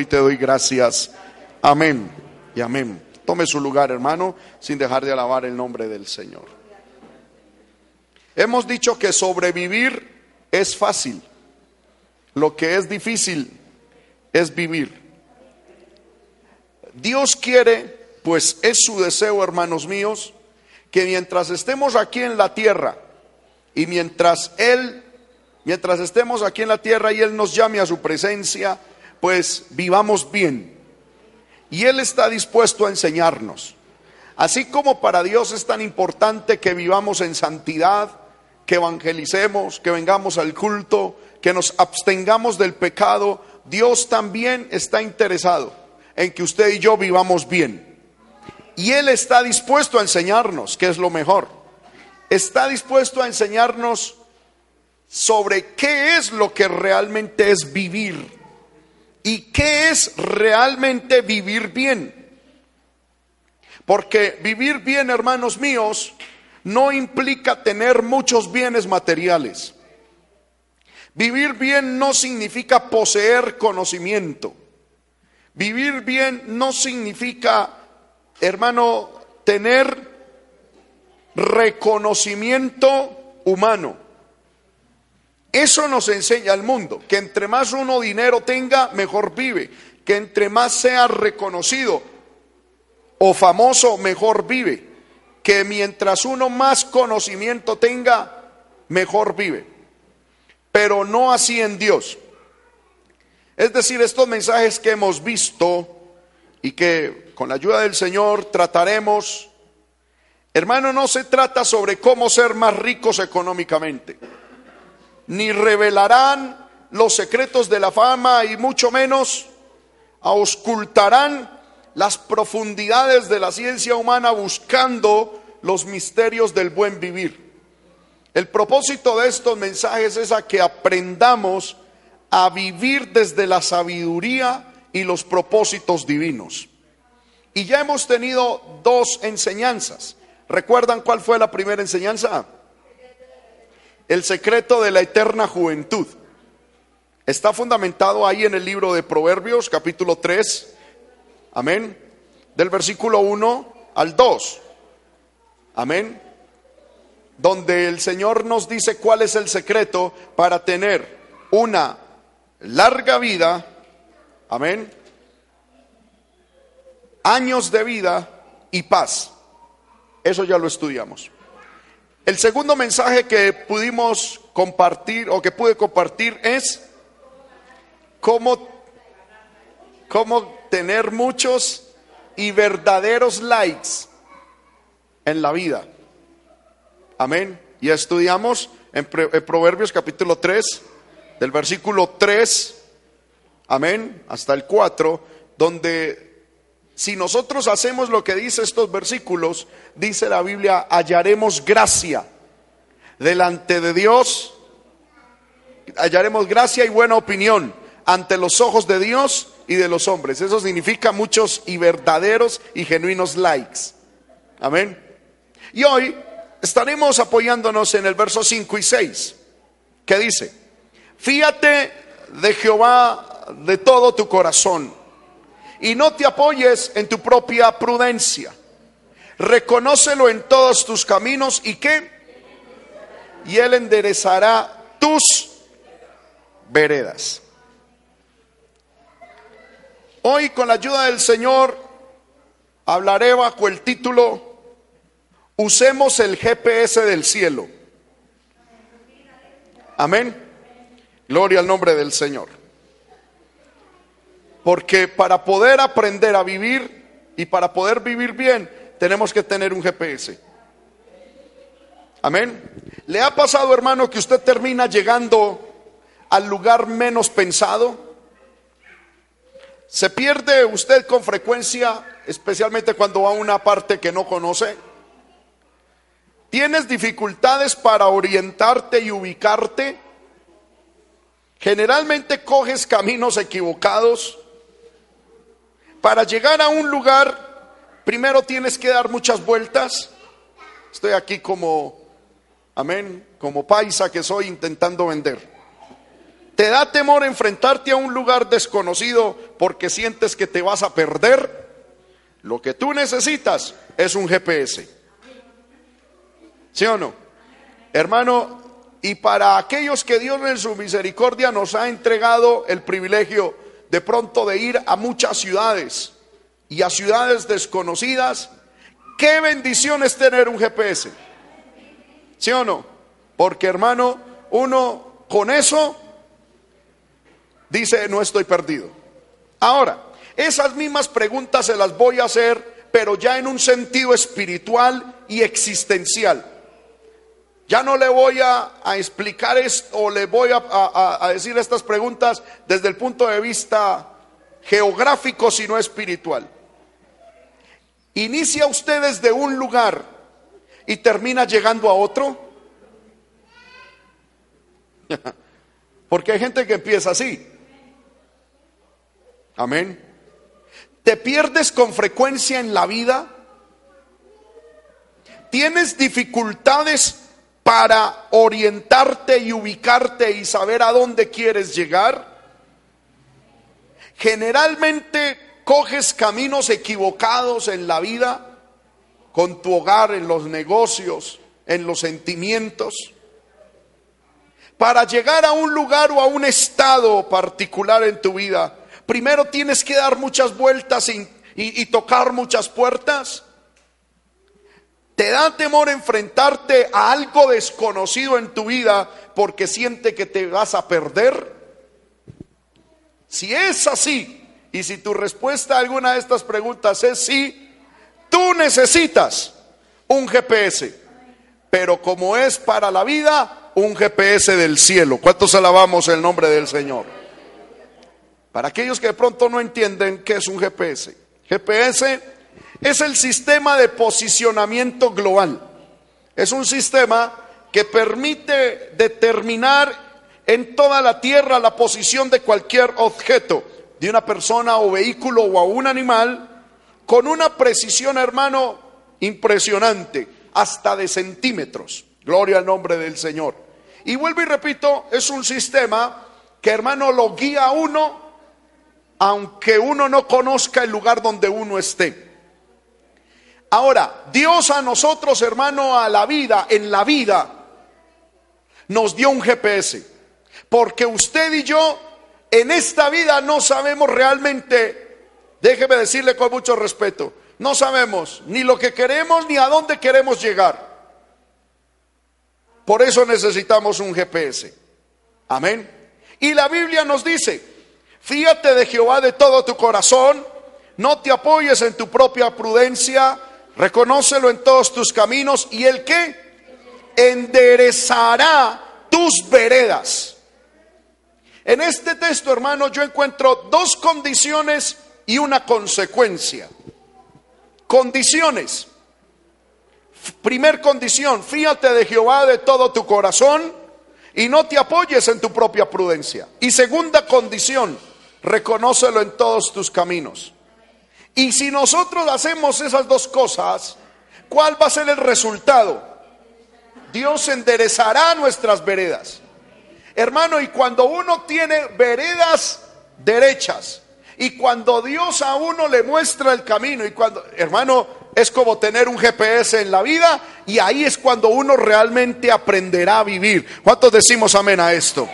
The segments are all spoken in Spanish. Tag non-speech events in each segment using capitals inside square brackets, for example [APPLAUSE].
Y te doy gracias. Amén y amén. Tome su lugar, hermano, sin dejar de alabar el nombre del Señor. Hemos dicho que sobrevivir es fácil. Lo que es difícil es vivir. Dios quiere, pues es su deseo, hermanos míos, que mientras estemos aquí en la tierra y mientras Él, mientras estemos aquí en la tierra y Él nos llame a su presencia, pues vivamos bien. Y Él está dispuesto a enseñarnos. Así como para Dios es tan importante que vivamos en santidad, que evangelicemos, que vengamos al culto, que nos abstengamos del pecado, Dios también está interesado en que usted y yo vivamos bien. Y Él está dispuesto a enseñarnos, que es lo mejor. Está dispuesto a enseñarnos sobre qué es lo que realmente es vivir y qué es realmente vivir bien. Porque vivir bien, hermanos míos, no implica tener muchos bienes materiales. Vivir bien no significa poseer conocimiento. Vivir bien no significa, hermano, tener reconocimiento humano. Eso nos enseña el mundo, que entre más uno dinero tenga, mejor vive, que entre más sea reconocido o famoso, mejor vive, que mientras uno más conocimiento tenga, mejor vive. Pero no así en Dios. Es decir, estos mensajes que hemos visto y que con la ayuda del Señor trataremos, hermano, no se trata sobre cómo ser más ricos económicamente ni revelarán los secretos de la fama y mucho menos auscultarán las profundidades de la ciencia humana buscando los misterios del buen vivir. El propósito de estos mensajes es a que aprendamos a vivir desde la sabiduría y los propósitos divinos. Y ya hemos tenido dos enseñanzas. ¿Recuerdan cuál fue la primera enseñanza? El secreto de la eterna juventud. Está fundamentado ahí en el libro de Proverbios, capítulo 3. Amén. Del versículo 1 al 2. Amén. Donde el Señor nos dice cuál es el secreto para tener una larga vida. Amén. Años de vida y paz. Eso ya lo estudiamos. El segundo mensaje que pudimos compartir o que pude compartir es cómo, cómo tener muchos y verdaderos likes en la vida. Amén. Y estudiamos en, Proverbios capítulo 3, del versículo 3, amén, hasta el 4, donde si nosotros hacemos lo que dice estos versículos, dice la Biblia, hallaremos gracia delante de Dios, hallaremos gracia y buena opinión ante los ojos de Dios y de los hombres. Eso significa muchos y verdaderos y genuinos likes. Amén. Y hoy estaremos apoyándonos en el verso 5 y 6, que dice, fíate de Jehová de todo tu corazón y no te apoyes en tu propia prudencia. Reconócelo en todos tus caminos y qué? Y Él enderezará tus veredas. Hoy con la ayuda del Señor hablaré bajo el título Usemos el GPS del cielo. Amén. Gloria al nombre del Señor. Porque para poder aprender a vivir y para poder vivir bien, tenemos que tener un GPS. Amén. ¿Le ha pasado, hermano, que usted termina llegando al lugar menos pensado? ¿Se pierde usted con frecuencia, especialmente cuando va a una parte que no conoce? ¿Tienes dificultades para orientarte y ubicarte? Generalmente coges caminos equivocados para llegar a un lugar, primero tienes que dar muchas vueltas. Estoy aquí como, amén, como paisa que soy intentando vender. Te da temor enfrentarte a un lugar desconocido porque sientes que te vas a perder, lo que tú necesitas es un GPS. ¿Sí o no? Hermano, y para aquellos que Dios en su misericordia nos ha entregado el privilegio de pronto de ir a muchas ciudades y a ciudades desconocidas, qué bendición es tener un GPS. ¿Sí o no? Porque hermano, uno con eso dice, no estoy perdido. Ahora, esas mismas preguntas se las voy a hacer, pero ya en un sentido espiritual y existencial. Ya no le voy a, explicar esto o le voy a, a decir estas preguntas desde el punto de vista geográfico, sino espiritual. Inicia usted desde un lugar y termina llegando a otro. [LAUGHS] Porque hay gente que empieza así. Amén. ¿Te pierdes con frecuencia en la vida? ¿Tienes dificultades para orientarte y ubicarte y saber a dónde quieres llegar? Generalmente coges caminos equivocados en la vida, con tu hogar, en los negocios, en los sentimientos. Para llegar a un lugar o a un estado particular en tu vida, primero tienes que dar muchas vueltas y, tocar muchas puertas. ¿Te da temor enfrentarte a algo desconocido en tu vida porque siente que te vas a perder? Si es así, y si tu respuesta a alguna de estas preguntas es sí, tú necesitas un GPS. Pero como es para la vida, un GPS del cielo. ¿Cuántos alabamos el nombre del Señor? Para aquellos que de pronto no entienden qué es un GPS. GPS es el sistema de posicionamiento global. Es un sistema que permite determinar en toda la tierra la posición de cualquier objeto de una persona o vehículo o a un animal con una precisión, hermano, impresionante, hasta de centímetros. Gloria al nombre del Señor. Y vuelvo y repito, es un sistema que, hermano, lo guía a uno, aunque uno no conozca el lugar donde uno esté. Ahora, Dios a nosotros, hermano, a la vida, en la vida, nos dio un GPS. Porque usted y yo en esta vida no sabemos realmente, déjeme decirle con mucho respeto, no sabemos ni lo que queremos ni a dónde queremos llegar. Por eso necesitamos un GPS. Amén. Y la Biblia nos dice, fíjate de Jehová de todo tu corazón, no te apoyes en tu propia prudencia, reconócelo en todos tus caminos y el que enderezará tus veredas. En este texto, hermano, yo encuentro dos condiciones y una consecuencia. Condiciones. Primer condición, fíjate de Jehová de todo tu corazón y no te apoyes en tu propia prudencia. Y segunda condición, reconócelo en todos tus caminos. Y si nosotros hacemos esas dos cosas, ¿cuál va a ser el resultado? Dios enderezará nuestras veredas. Hermano, y cuando uno tiene veredas derechas, y cuando Dios a uno le muestra el camino, y cuando, hermano, es como tener un GPS en la vida, y ahí es cuando uno realmente aprenderá a vivir. ¿Cuántos decimos amén a esto?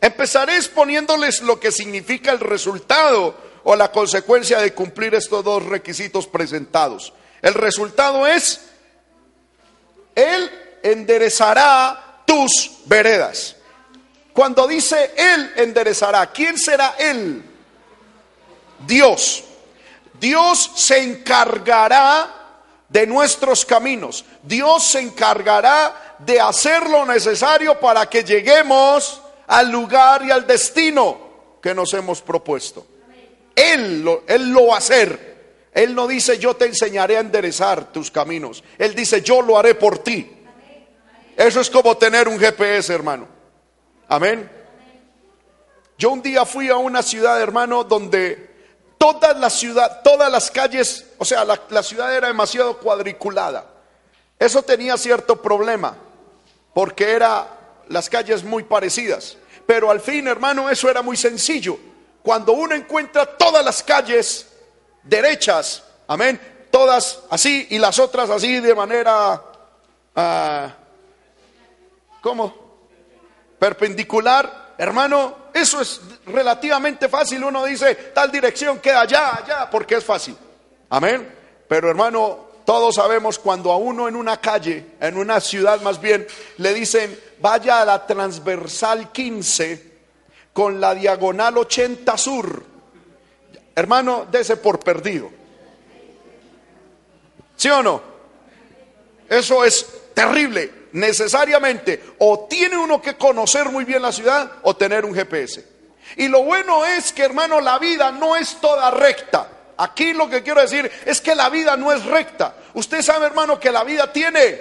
Empezaré exponiéndoles lo que significa el resultado o la consecuencia de cumplir estos dos requisitos presentados. El resultado es, Él enderezará tus veredas. Cuando dice Él enderezará, ¿quién será Él? Dios. Dios se encargará de nuestros caminos. Dios se encargará de hacer lo necesario para que lleguemos al lugar y al destino que nos hemos propuesto. Él lo, él lo va a hacer. Él no dice yo te enseñaré a enderezar tus caminos. Él dice yo lo haré por ti. Eso es como tener un GPS, hermano. Amén. Yo un día fui a una ciudad, hermano, donde toda la ciudad, todas las calles, o sea, la, la ciudad era demasiado cuadriculada. Eso tenía cierto problema, porque eran las calles muy parecidas. Pero al fin, hermano, eso era muy sencillo, cuando uno encuentra todas las calles derechas, amén, todas así y las otras así de manera, uh, ¿cómo? Perpendicular, hermano, eso es relativamente fácil. Uno dice, tal dirección queda allá, allá, porque es fácil. Amén. Pero hermano, todos sabemos cuando a uno en una calle, en una ciudad más bien, le dicen, vaya a la transversal 15 con la diagonal 80 sur. Hermano, dese por perdido. ¿Sí o no? Eso es terrible. Necesariamente o tiene uno que conocer muy bien la ciudad o tener un GPS. Y lo bueno es que, hermano, la vida no es toda recta. Aquí lo que quiero decir es que la vida no es recta. Usted sabe, hermano, que la vida tiene,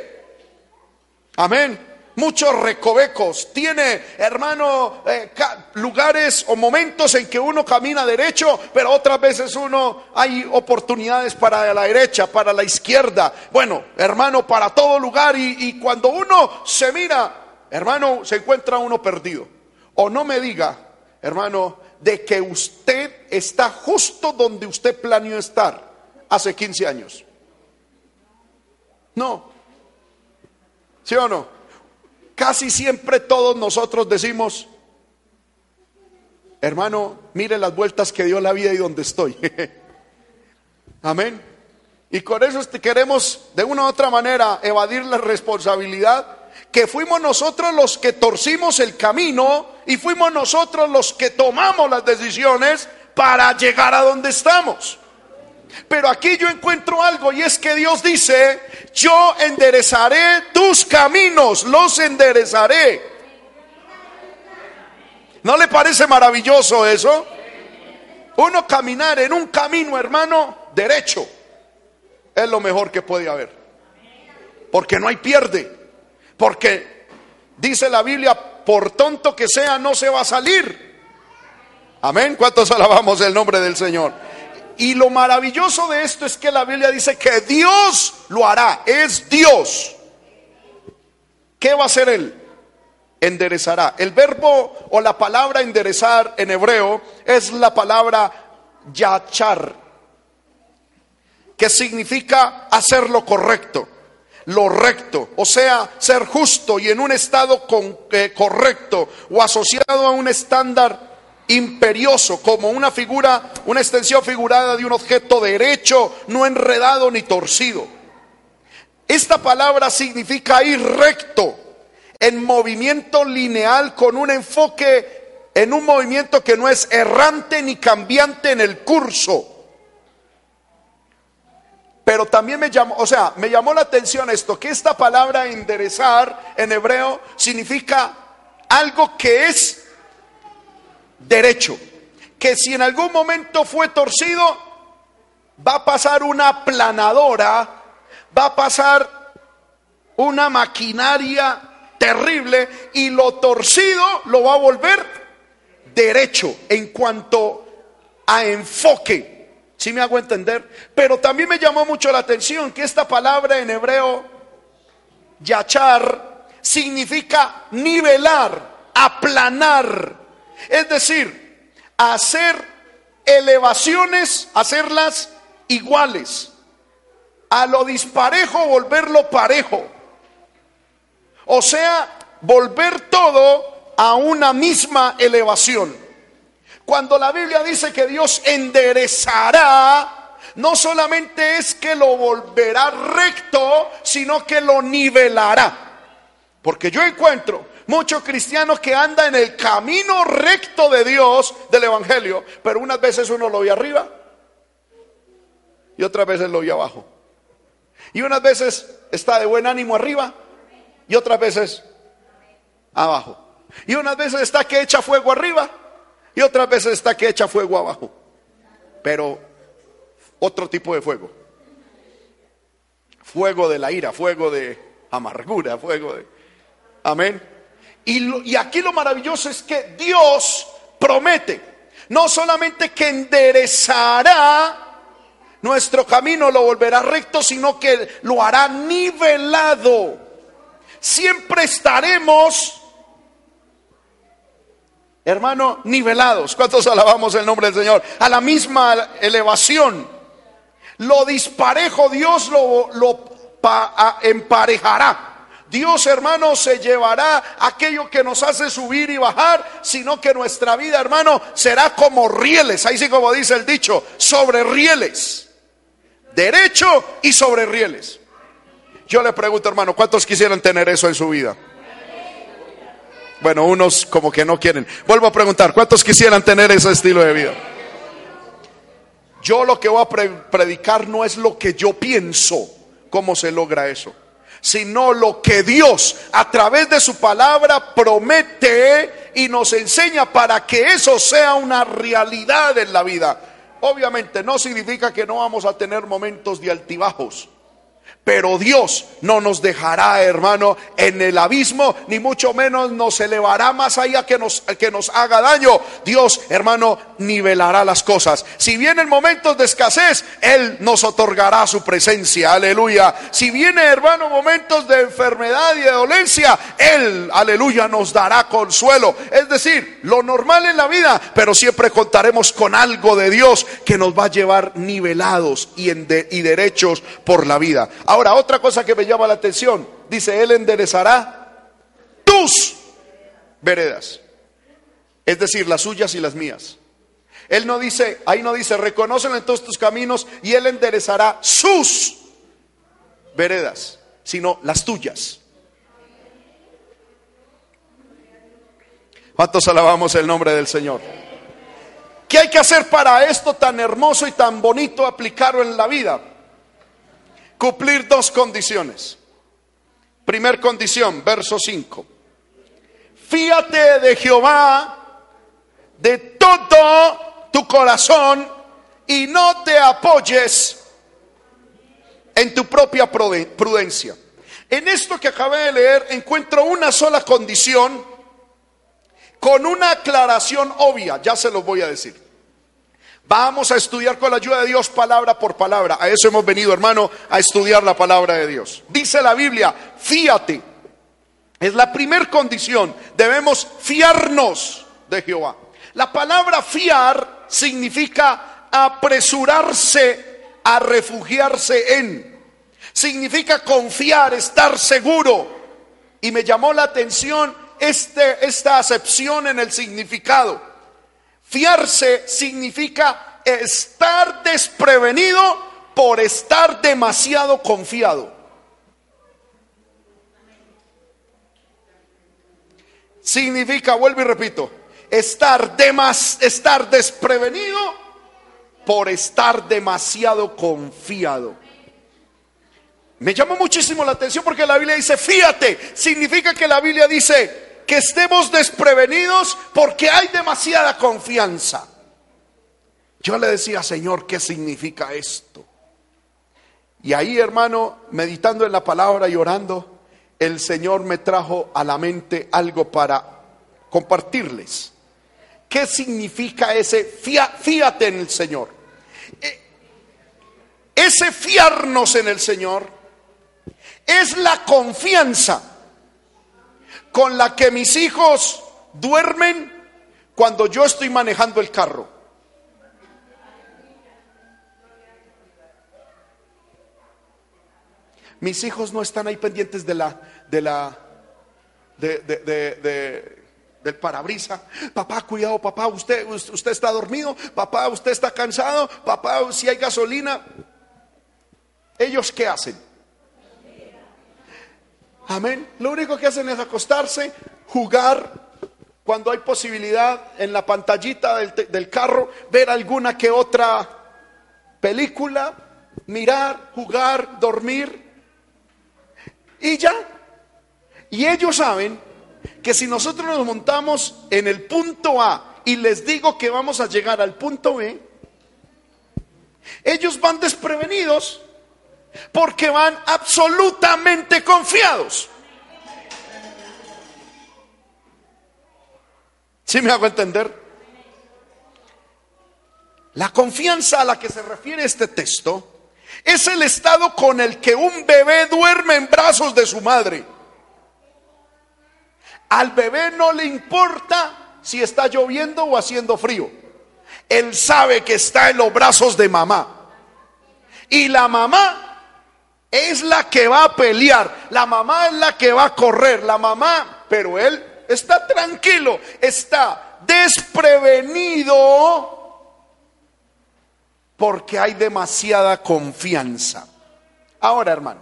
amén, muchos recovecos. Tiene, hermano, eh, lugares o momentos en que uno camina derecho, pero otras veces uno hay oportunidades para la derecha, para la izquierda. Bueno, hermano, para todo lugar. Y, y cuando uno se mira, hermano, se encuentra uno perdido. O no me diga, hermano, de que usted está justo donde usted planeó estar hace 15 años. No. ¿Sí o no? Casi siempre todos nosotros decimos, hermano, mire las vueltas que dio la vida y donde estoy. [LAUGHS] Amén. Y con eso queremos de una u otra manera evadir la responsabilidad que fuimos nosotros los que torcimos el camino y fuimos nosotros los que tomamos las decisiones para llegar a donde estamos. Pero aquí yo encuentro algo y es que Dios dice, yo enderezaré tus caminos, los enderezaré. ¿No le parece maravilloso eso? Uno caminar en un camino, hermano, derecho, es lo mejor que puede haber. Porque no hay pierde. Porque dice la Biblia, por tonto que sea, no se va a salir. Amén. ¿Cuántos alabamos el nombre del Señor? Y lo maravilloso de esto es que la Biblia dice que Dios lo hará. Es Dios. ¿Qué va a hacer Él? Enderezará. El verbo o la palabra enderezar en hebreo es la palabra yachar, que significa hacer lo correcto lo recto, o sea, ser justo y en un estado eh, correcto o asociado a un estándar imperioso, como una figura, una extensión figurada de un objeto derecho, no enredado ni torcido. Esta palabra significa ir recto, en movimiento lineal, con un enfoque en un movimiento que no es errante ni cambiante en el curso pero también me llamó, o sea, me llamó la atención esto, que esta palabra enderezar en hebreo significa algo que es derecho, que si en algún momento fue torcido, va a pasar una planadora, va a pasar una maquinaria terrible y lo torcido lo va a volver derecho en cuanto a enfoque. Si me hago entender? Pero también me llamó mucho la atención que esta palabra en hebreo, yachar, significa nivelar, aplanar. Es decir, hacer elevaciones, hacerlas iguales. A lo disparejo, volverlo parejo. O sea, volver todo a una misma elevación. Cuando la Biblia dice que Dios enderezará, no solamente es que lo volverá recto, sino que lo nivelará. Porque yo encuentro muchos cristianos que andan en el camino recto de Dios, del Evangelio, pero unas veces uno lo ve arriba y otras veces lo ve abajo. Y unas veces está de buen ánimo arriba y otras veces abajo. Y unas veces está que echa fuego arriba y otras veces está que echa fuego abajo. Pero otro tipo de fuego. Fuego de la ira, fuego de amargura, fuego de... Amén. Y, y aquí lo maravilloso es que Dios promete, no solamente que enderezará nuestro camino, lo volverá recto, sino que lo hará nivelado. Siempre estaremos hermano, nivelados. ¿Cuántos alabamos el nombre del Señor? A la misma elevación. Lo disparejo Dios lo, lo emparejará. Dios, hermano, se llevará aquello que nos hace subir y bajar, sino que nuestra vida, hermano, será como rieles. Ahí sí como dice el dicho, sobre rieles. Derecho y sobre rieles. Yo le pregunto, hermano, ¿cuántos quisieran tener eso en su vida? Bueno, unos como que no quieren. Vuelvo a preguntar, ¿cuántos quisieran tener ese estilo de vida? Yo lo que voy a predicar no es lo que yo pienso, cómo se logra eso, sino lo que Dios a través de su palabra promete y nos enseña para que eso sea una realidad en la vida. Obviamente no significa que no vamos a tener momentos de altibajos pero Dios no nos dejará, hermano, en el abismo, ni mucho menos nos elevará más allá que nos, que nos haga daño. Dios, hermano, nivelará las cosas. Si vienen momentos de escasez, Él nos otorgará su presencia. Aleluya. Si viene, hermano, momentos de enfermedad y de dolencia, Él, aleluya, nos dará consuelo. Es decir, lo normal en la vida, pero siempre contaremos con algo de Dios que nos va a llevar nivelados y, en y derechos por la vida. Ahora, otra cosa que me llama la atención, dice, Él enderezará tus veredas, es decir, las suyas y las mías. Él no dice, ahí no dice, reconocen en todos tus caminos y Él enderezará sus veredas, sino las tuyas. ¿Cuántos alabamos el nombre del Señor? ¿Qué hay que hacer para esto tan hermoso y tan bonito aplicarlo en la vida? Cumplir dos condiciones. Primer condición, verso 5. Fíate de Jehová de todo tu corazón y no te apoyes en tu propia prudencia. En esto que acabé de leer encuentro una sola condición con una aclaración obvia, ya se lo voy a decir. Vamos a estudiar con la ayuda de Dios palabra por palabra. A eso hemos venido, hermano, a estudiar la palabra de Dios. Dice la Biblia, fíate. Es la primer condición. Debemos fiarnos de Jehová. La palabra fiar significa apresurarse a refugiarse en. Significa confiar, estar seguro. Y me llamó la atención este, esta acepción en el significado. Fiarse significa estar desprevenido por estar demasiado confiado. Significa, vuelvo y repito, estar, demas, estar desprevenido por estar demasiado confiado. Me llamó muchísimo la atención porque la Biblia dice, fíjate, significa que la Biblia dice, que estemos desprevenidos porque hay demasiada confianza. Yo le decía, Señor, ¿qué significa esto? Y ahí, hermano, meditando en la palabra y orando, el Señor me trajo a la mente algo para compartirles. ¿Qué significa ese fíate en el Señor? E, ese fiarnos en el Señor es la confianza con la que mis hijos duermen cuando yo estoy manejando el carro. Mis hijos no están ahí pendientes de la, de la, de, de, del parabrisa. Papá, cuidado, papá, usted, usted está dormido, papá, usted está cansado, papá, si hay gasolina. ¿Ellos qué hacen? Amén. Lo único que hacen es acostarse, jugar cuando hay posibilidad en la pantallita del, carro, ver alguna que otra película, mirar, jugar, dormir y ya. Y ellos saben que si nosotros nos montamos en el punto A y les digo que vamos a llegar al punto B, ellos van desprevenidos porque van absolutamente confiados. ¿Sí me hago entender? La confianza a la que se refiere este texto es el estado con el que un bebé duerme en brazos de su madre. Al bebé no le importa si está lloviendo o haciendo frío. Él sabe que está en los brazos de mamá. Y la mamá es la que va a pelear, la mamá es la que va a correr, la mamá, pero él está tranquilo, está desprevenido porque hay demasiada confianza. Ahora, hermano,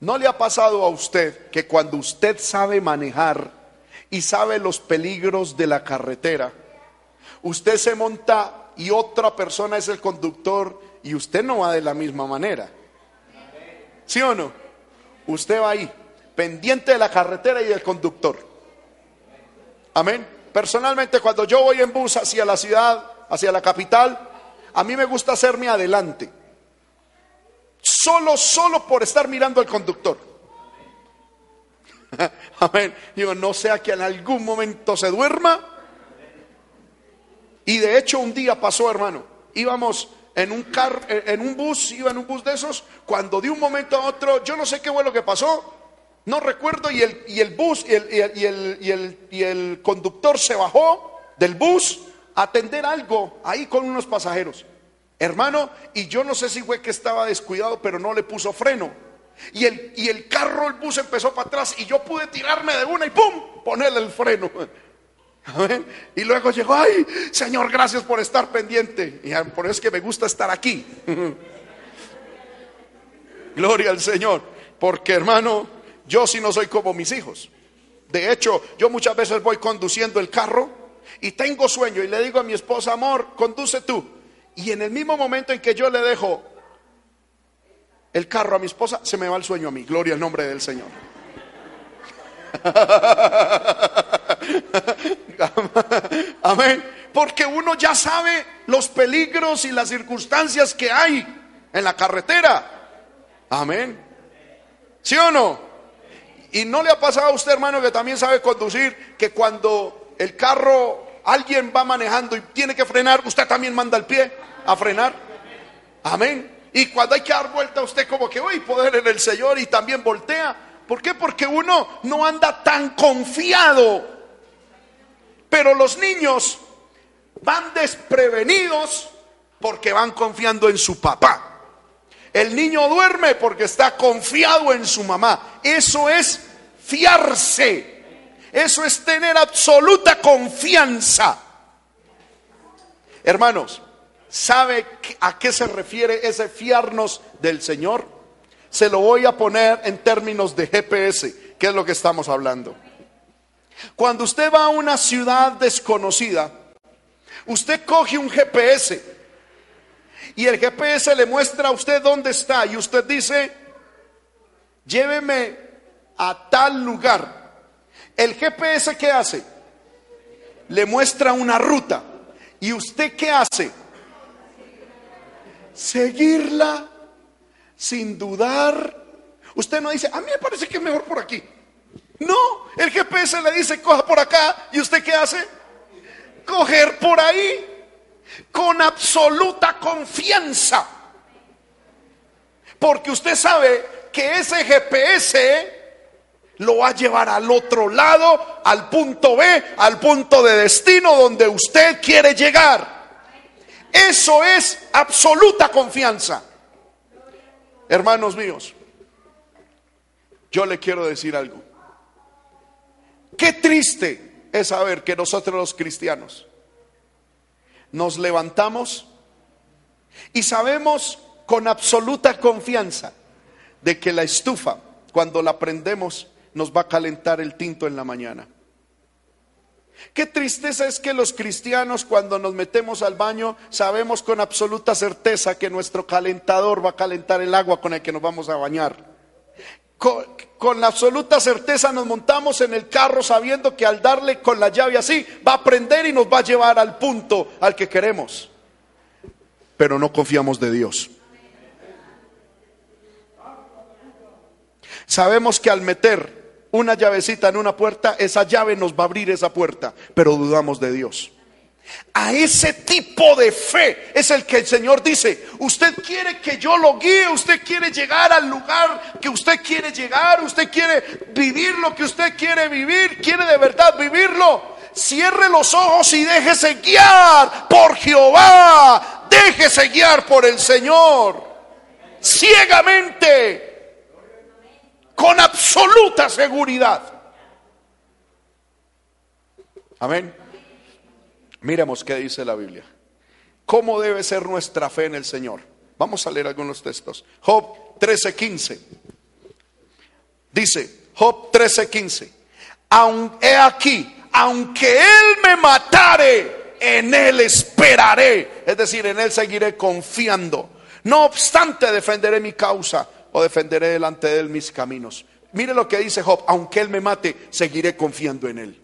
¿no le ha pasado a usted que cuando usted sabe manejar y sabe los peligros de la carretera, usted se monta y otra persona es el conductor y usted no va de la misma manera? ¿Sí o no? Usted va ahí, pendiente de la carretera y del conductor. Amén. Personalmente, cuando yo voy en bus hacia la ciudad, hacia la capital, a mí me gusta hacerme adelante. Solo, solo por estar mirando al conductor. [LAUGHS] Amén. Digo, no sea que en algún momento se duerma. Y de hecho un día pasó, hermano. Íbamos en un car, en un bus, iba en un bus de esos, cuando de un momento a otro, yo no sé qué fue lo que pasó, no recuerdo, y el, y el bus y el, y el, y el, y el conductor se bajó del bus atender algo ahí con unos pasajeros. Hermano, y yo no sé si fue que estaba descuidado, pero no le puso freno. Y el, y el carro, el bus empezó para atrás y yo pude tirarme de una y ¡pum! ponerle el freno. Y luego llegó, ay, Señor, gracias por estar pendiente. Y por eso es que me gusta estar aquí. [LAUGHS] Gloria al Señor. Porque hermano, yo sí no soy como mis hijos. De hecho, yo muchas veces voy conduciendo el carro y tengo sueño y le digo a mi esposa, amor, conduce tú. Y en el mismo momento en que yo le dejo el carro a mi esposa, se me va el sueño a mí. Gloria al nombre del Señor. [LAUGHS] [LAUGHS] Amén. Porque uno ya sabe los peligros y las circunstancias que hay en la carretera. Amén. ¿Sí o no? Y no le ha pasado a usted, hermano, que también sabe conducir, que cuando el carro alguien va manejando y tiene que frenar, usted también manda el pie a frenar. Amén. Y cuando hay que dar vuelta, usted como que, uy, poder en el Señor y también voltea. ¿Por qué? Porque uno no anda tan confiado. Pero los niños van desprevenidos porque van confiando en su papá. El niño duerme porque está confiado en su mamá. Eso es fiarse. Eso es tener absoluta confianza. Hermanos, ¿sabe a qué se refiere ese fiarnos del Señor? Se lo voy a poner en términos de GPS, que es lo que estamos hablando. Cuando usted va a una ciudad desconocida, usted coge un GPS y el GPS le muestra a usted dónde está y usted dice, lléveme a tal lugar. El GPS ¿qué hace? Le muestra una ruta. ¿Y usted qué hace? Seguirla sin dudar. Usted no dice, a mí me parece que es mejor por aquí. No, el GPS le dice, coja por acá. ¿Y usted qué hace? Coger por ahí con absoluta confianza. Porque usted sabe que ese GPS lo va a llevar al otro lado, al punto B, al punto de destino donde usted quiere llegar. Eso es absoluta confianza. Hermanos míos, yo le quiero decir algo. Qué triste es saber que nosotros los cristianos nos levantamos y sabemos con absoluta confianza de que la estufa, cuando la prendemos, nos va a calentar el tinto en la mañana. Qué tristeza es que los cristianos cuando nos metemos al baño sabemos con absoluta certeza que nuestro calentador va a calentar el agua con el que nos vamos a bañar. Con, con, absoluta certeza nos montamos en el carro sabiendo que al darle con la llave así va a prender y nos va a llevar al punto al que queremos. Pero no confiamos de Dios. Sabemos que al meter una llavecita en una puerta, esa llave nos va a abrir esa puerta, pero dudamos de Dios. A ese tipo de fe es el que el Señor dice, usted quiere que yo lo guíe, usted quiere llegar al lugar que usted quiere llegar, usted quiere vivir lo que usted quiere vivir, quiere de verdad vivirlo. cierre los ojos y déjese guiar por Jehová. Déjese guiar por el Señor. Ciegamente. Con absoluta seguridad. Amén. Miremos qué dice la Biblia. ¿Cómo debe ser nuestra fe en el Señor? Vamos a leer algunos textos. Job 13:15. Dice, Job 13:15. He aquí, aunque Él me matare, en Él esperaré. Es decir, en Él seguiré confiando. No obstante, defenderé mi causa o defenderé delante de Él mis caminos. Mire lo que dice Job, aunque Él me mate, seguiré confiando en Él.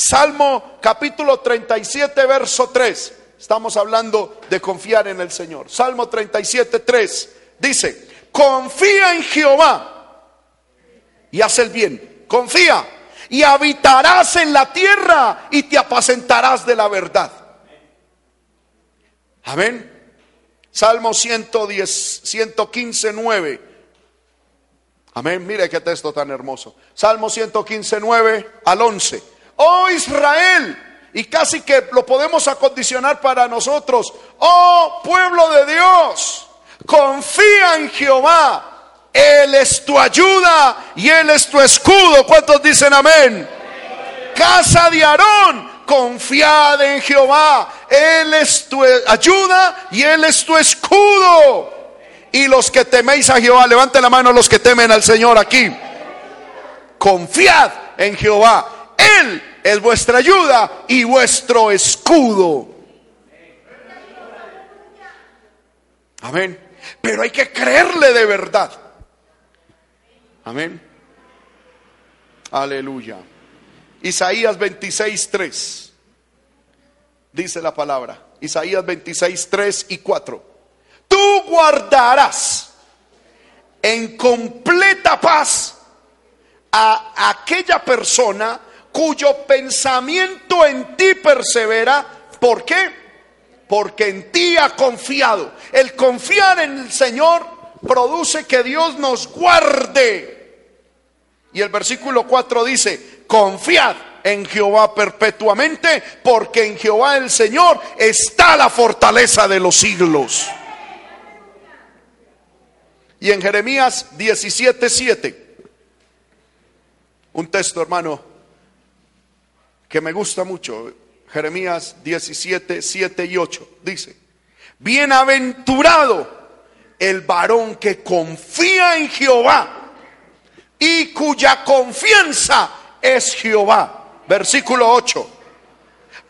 Salmo capítulo 37, verso 3. Estamos hablando de confiar en el Señor. Salmo 37, 3 dice, confía en Jehová y haz el bien. Confía y habitarás en la tierra y te apacentarás de la verdad. Amén. Salmo 110, 115, 9. Amén. Mire qué texto tan hermoso. Salmo 115, 9 al 11. Oh Israel, y casi que lo podemos acondicionar para nosotros. Oh pueblo de Dios, confía en Jehová. Él es tu ayuda y Él es tu escudo. ¿Cuántos dicen amén? Casa de Aarón, confiad en Jehová. Él es tu ayuda y Él es tu escudo. Y los que teméis a Jehová, levante la mano los que temen al Señor aquí. Confiad en Jehová. Él es vuestra ayuda y vuestro escudo. Amén. Pero hay que creerle de verdad. Amén. Aleluya. Isaías 26, 3. Dice la palabra. Isaías 26, 3 y 4. Tú guardarás en completa paz a aquella persona cuyo pensamiento en ti persevera. ¿Por qué? Porque en ti ha confiado. El confiar en el Señor produce que Dios nos guarde. Y el versículo 4 dice, confiad en Jehová perpetuamente, porque en Jehová el Señor está la fortaleza de los siglos. Y en Jeremías 17:7, un texto hermano que me gusta mucho, Jeremías 17, 7 y 8, dice, bienaventurado el varón que confía en Jehová y cuya confianza es Jehová. Versículo 8,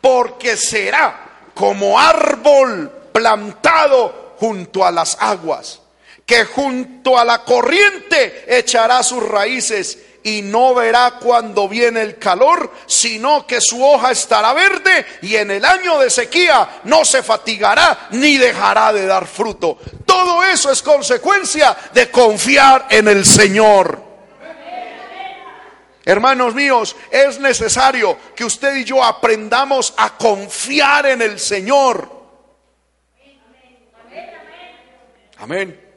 porque será como árbol plantado junto a las aguas, que junto a la corriente echará sus raíces y no verá cuando viene el calor, sino que su hoja estará verde y en el año de sequía no se fatigará ni dejará de dar fruto. Todo eso es consecuencia de confiar en el Señor. Hermanos míos, es necesario que usted y yo aprendamos a confiar en el Señor. Amén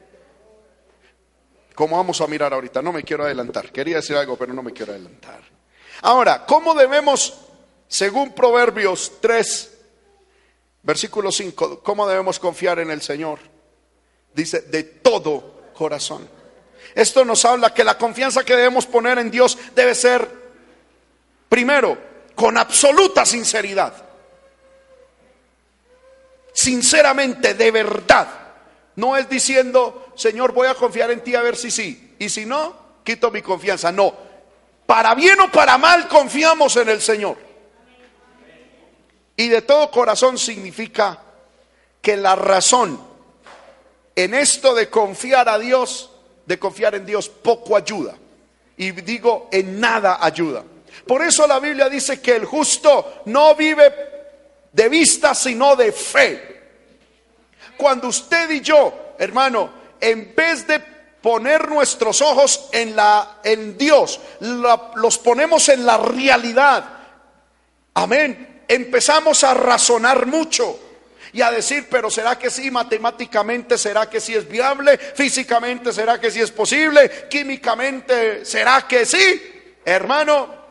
como vamos a mirar ahorita. No me quiero adelantar. Quería decir algo, pero no me quiero adelantar. Ahora, ¿cómo debemos, según Proverbios 3, versículo 5, cómo debemos confiar en el Señor? Dice, de todo corazón. Esto nos habla que la confianza que debemos poner en Dios debe ser, primero, con absoluta sinceridad. Sinceramente, de verdad. No es diciendo, Señor, voy a confiar en ti a ver si sí. Y si no, quito mi confianza. No. Para bien o para mal confiamos en el Señor. Y de todo corazón significa que la razón en esto de confiar a Dios, de confiar en Dios, poco ayuda. Y digo, en nada ayuda. Por eso la Biblia dice que el justo no vive de vista, sino de fe. Cuando usted y yo, hermano, en vez de poner nuestros ojos en, la, en Dios, los ponemos en la realidad. Amén. Empezamos a razonar mucho y a decir, pero ¿será que sí? Matemáticamente, ¿será que sí es viable? Físicamente, ¿será que sí es posible? Químicamente, ¿será que sí? Hermano,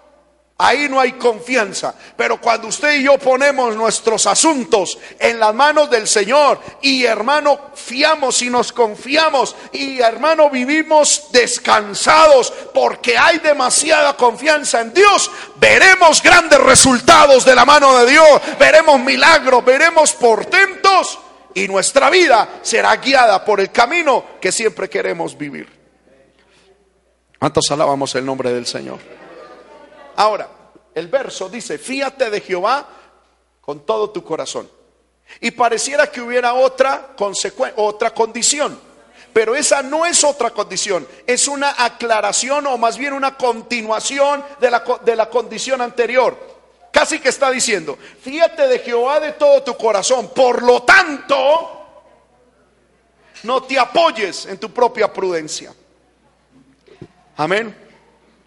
ahí no hay confianza. Pero cuando usted y yo ponemos nuestros asuntos en las manos del Señor y hermano, fiamos y nos confiamos y hermano, vivimos descansados porque hay demasiada confianza en Dios, veremos grandes resultados de la mano de Dios, veremos milagros, veremos portentos y nuestra vida será guiada por el camino que siempre queremos vivir. ¿Cuántos alabamos el nombre del Señor? Ahora, el verso dice, fíate de Jehová con todo tu corazón. Y pareciera que hubiera otra, otra condición. Pero esa no es otra condición, es una aclaración o más bien una continuación de la, de la condición anterior. Casi que está diciendo, fíate de Jehová de todo tu corazón. Por lo tanto, no te apoyes en tu propia prudencia. Amén.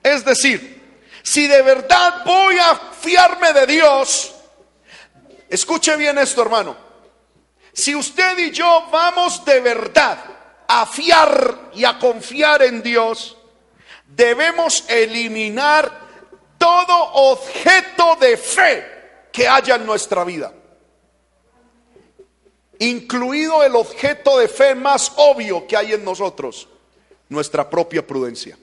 Es decir, si de verdad voy a fiarme de Dios, escuche bien esto hermano, si usted y yo vamos de verdad a fiar y a confiar en Dios, debemos eliminar todo objeto de fe que haya en nuestra vida, incluido el objeto de fe más obvio que hay en nosotros, nuestra propia prudencia.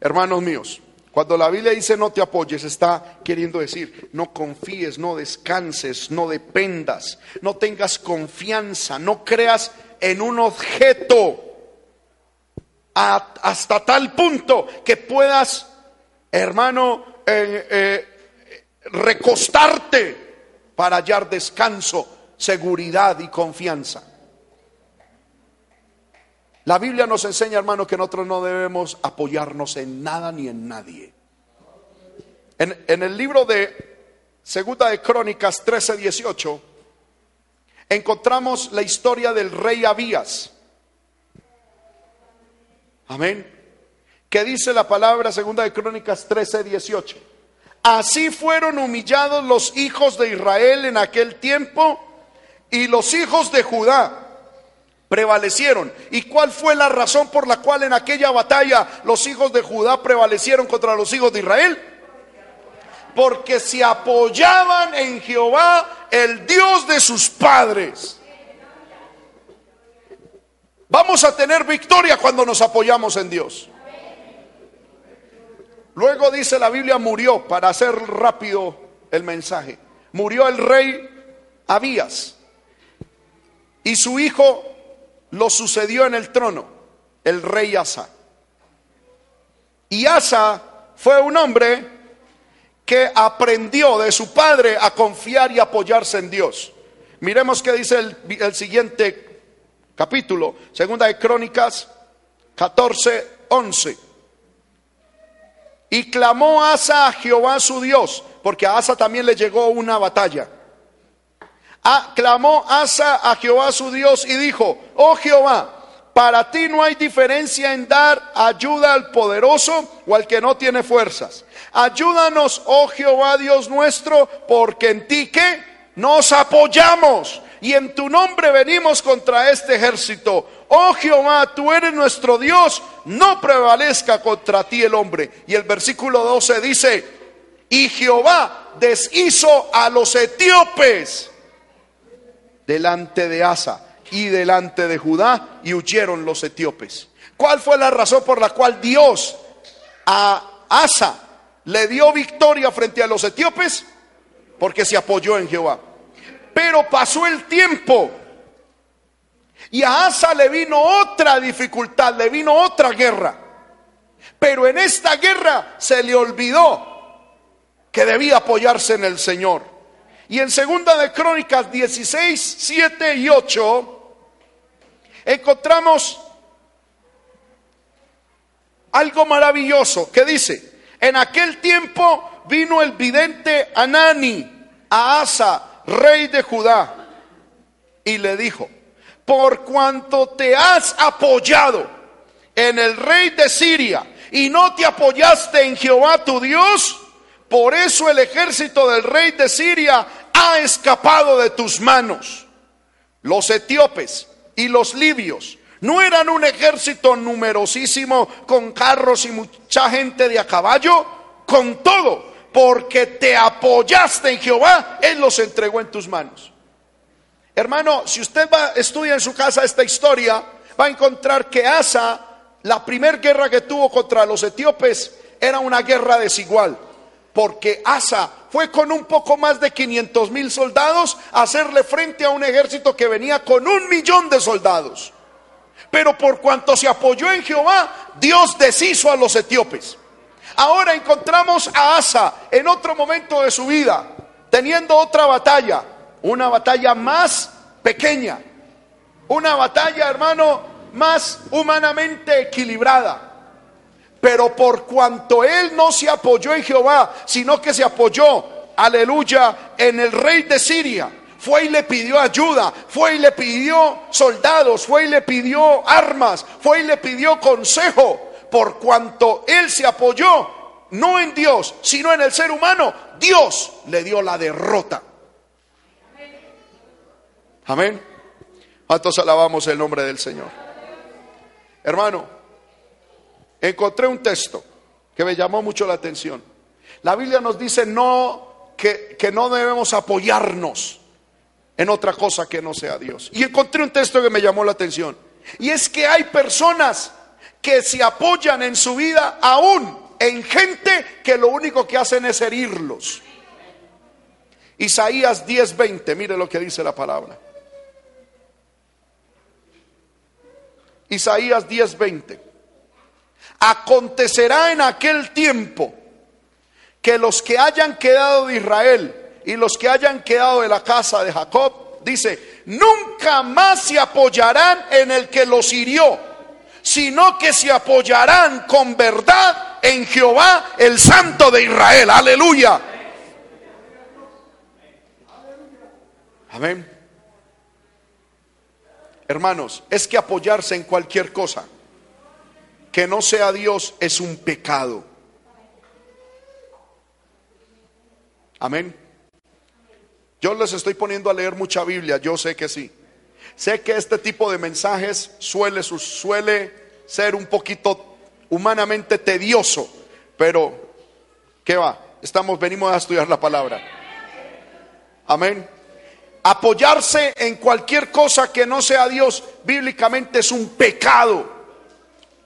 Hermanos míos, cuando la Biblia dice no te apoyes, está queriendo decir no confíes, no descanses, no dependas, no tengas confianza, no creas en un objeto hasta tal punto que puedas, hermano, eh, eh, recostarte para hallar descanso, seguridad y confianza. La Biblia nos enseña, hermano, que nosotros no debemos apoyarnos en nada ni en nadie. En, el libro de Segunda de Crónicas 13, 18, encontramos la historia del rey Abías. Amén. Que dice la palabra Segunda de Crónicas 13, 18. Así fueron humillados los hijos de Israel en aquel tiempo y los hijos de Judá prevalecieron. ¿Y cuál fue la razón por la cual en aquella batalla los hijos de Judá prevalecieron contra los hijos de Israel? Porque se apoyaban en Jehová, el Dios de sus padres. Vamos a tener victoria cuando nos apoyamos en Dios. Luego dice la Biblia murió, para hacer rápido el mensaje, murió el rey Abías y su hijo lo sucedió en el trono el rey Asa. Y Asa fue un hombre que aprendió de su padre a confiar y apoyarse en Dios. Miremos qué dice el, siguiente capítulo, segunda de Crónicas 14, 11. Y clamó Asa a Jehová su Dios, porque a Asa también le llegó una batalla. Ah, clamó Asa a Jehová su Dios y dijo, oh Jehová, para ti no hay diferencia en dar ayuda al poderoso o al que no tiene fuerzas. Ayúdanos, oh Jehová Dios nuestro, porque en ti que nos apoyamos y en tu nombre venimos contra este ejército. Oh Jehová, tú eres nuestro Dios, no prevalezca contra ti el hombre. Y el versículo 12 dice, y Jehová deshizo a los etíopes delante de Asa y delante de Judá y huyeron los etíopes. ¿Cuál fue la razón por la cual Dios a Asa le dio victoria frente a los etíopes? Porque se apoyó en Jehová. Pero pasó el tiempo y a Asa le vino otra dificultad, le vino otra guerra. Pero en esta guerra se le olvidó que debía apoyarse en el Señor. Y en segunda de Crónicas 16, 7 y 8 encontramos algo maravilloso que dice, en aquel tiempo vino el vidente Anani a Asa, rey de Judá, y le dijo, por cuanto te has apoyado en el rey de Siria y no te apoyaste en Jehová tu Dios, por eso el ejército del rey de Siria ha escapado de tus manos. Los etíopes y los libios No eran un ejército numerosísimo con carros y mucha gente de a caballo, con todo, porque te apoyaste en Jehová, Él los entregó en tus manos. Hermano, si usted va, estudia en su casa esta historia, va a encontrar que Asa, la primera guerra que tuvo contra los etíopes, era una guerra desigual, porque Asa fue con un poco más de 500 mil soldados a hacerle frente a un ejército que venía con un millón de soldados. Pero por cuanto se apoyó en Jehová, Dios deshizo a los etíopes. Ahora encontramos a Asa en otro momento de su vida, teniendo otra batalla, una batalla más pequeña, una batalla, hermano, más humanamente equilibrada. Pero por cuanto él no se apoyó en Jehová, sino que se apoyó, aleluya, en el rey de Siria, fue y le pidió ayuda, fue y le pidió soldados, fue y le pidió armas, fue y le pidió consejo. Por cuanto él se apoyó, no en Dios, sino en el ser humano, Dios le dio la derrota. Amén. ¿Cuántos alabamos el nombre del Señor? Hermano, encontré un texto que me llamó mucho la atención. La Biblia nos dice no que, que no debemos apoyarnos en otra cosa que no sea Dios. Y encontré un texto que me llamó la atención. Y es que hay personas que se apoyan en su vida aún en gente que lo único que hacen es herirlos. Isaías 10:20, mire lo que dice la palabra. Isaías 10:20. Acontecerá en aquel tiempo que los que hayan quedado de Israel y los que hayan quedado de la casa de Jacob, dice, nunca más se apoyarán en el que los hirió, sino que se apoyarán con verdad en Jehová, el Santo de Israel. Aleluya. Amén. Hermanos, es que apoyarse en cualquier cosa que no sea Dios es un pecado. Amén. Yo les estoy poniendo a leer mucha Biblia, yo sé que sí. Sé que este tipo de mensajes suele, suele ser un poquito humanamente tedioso, pero ¿qué va? Estamos, venimos a estudiar la palabra. Amén. Apoyarse en cualquier cosa que no sea Dios bíblicamente es un pecado.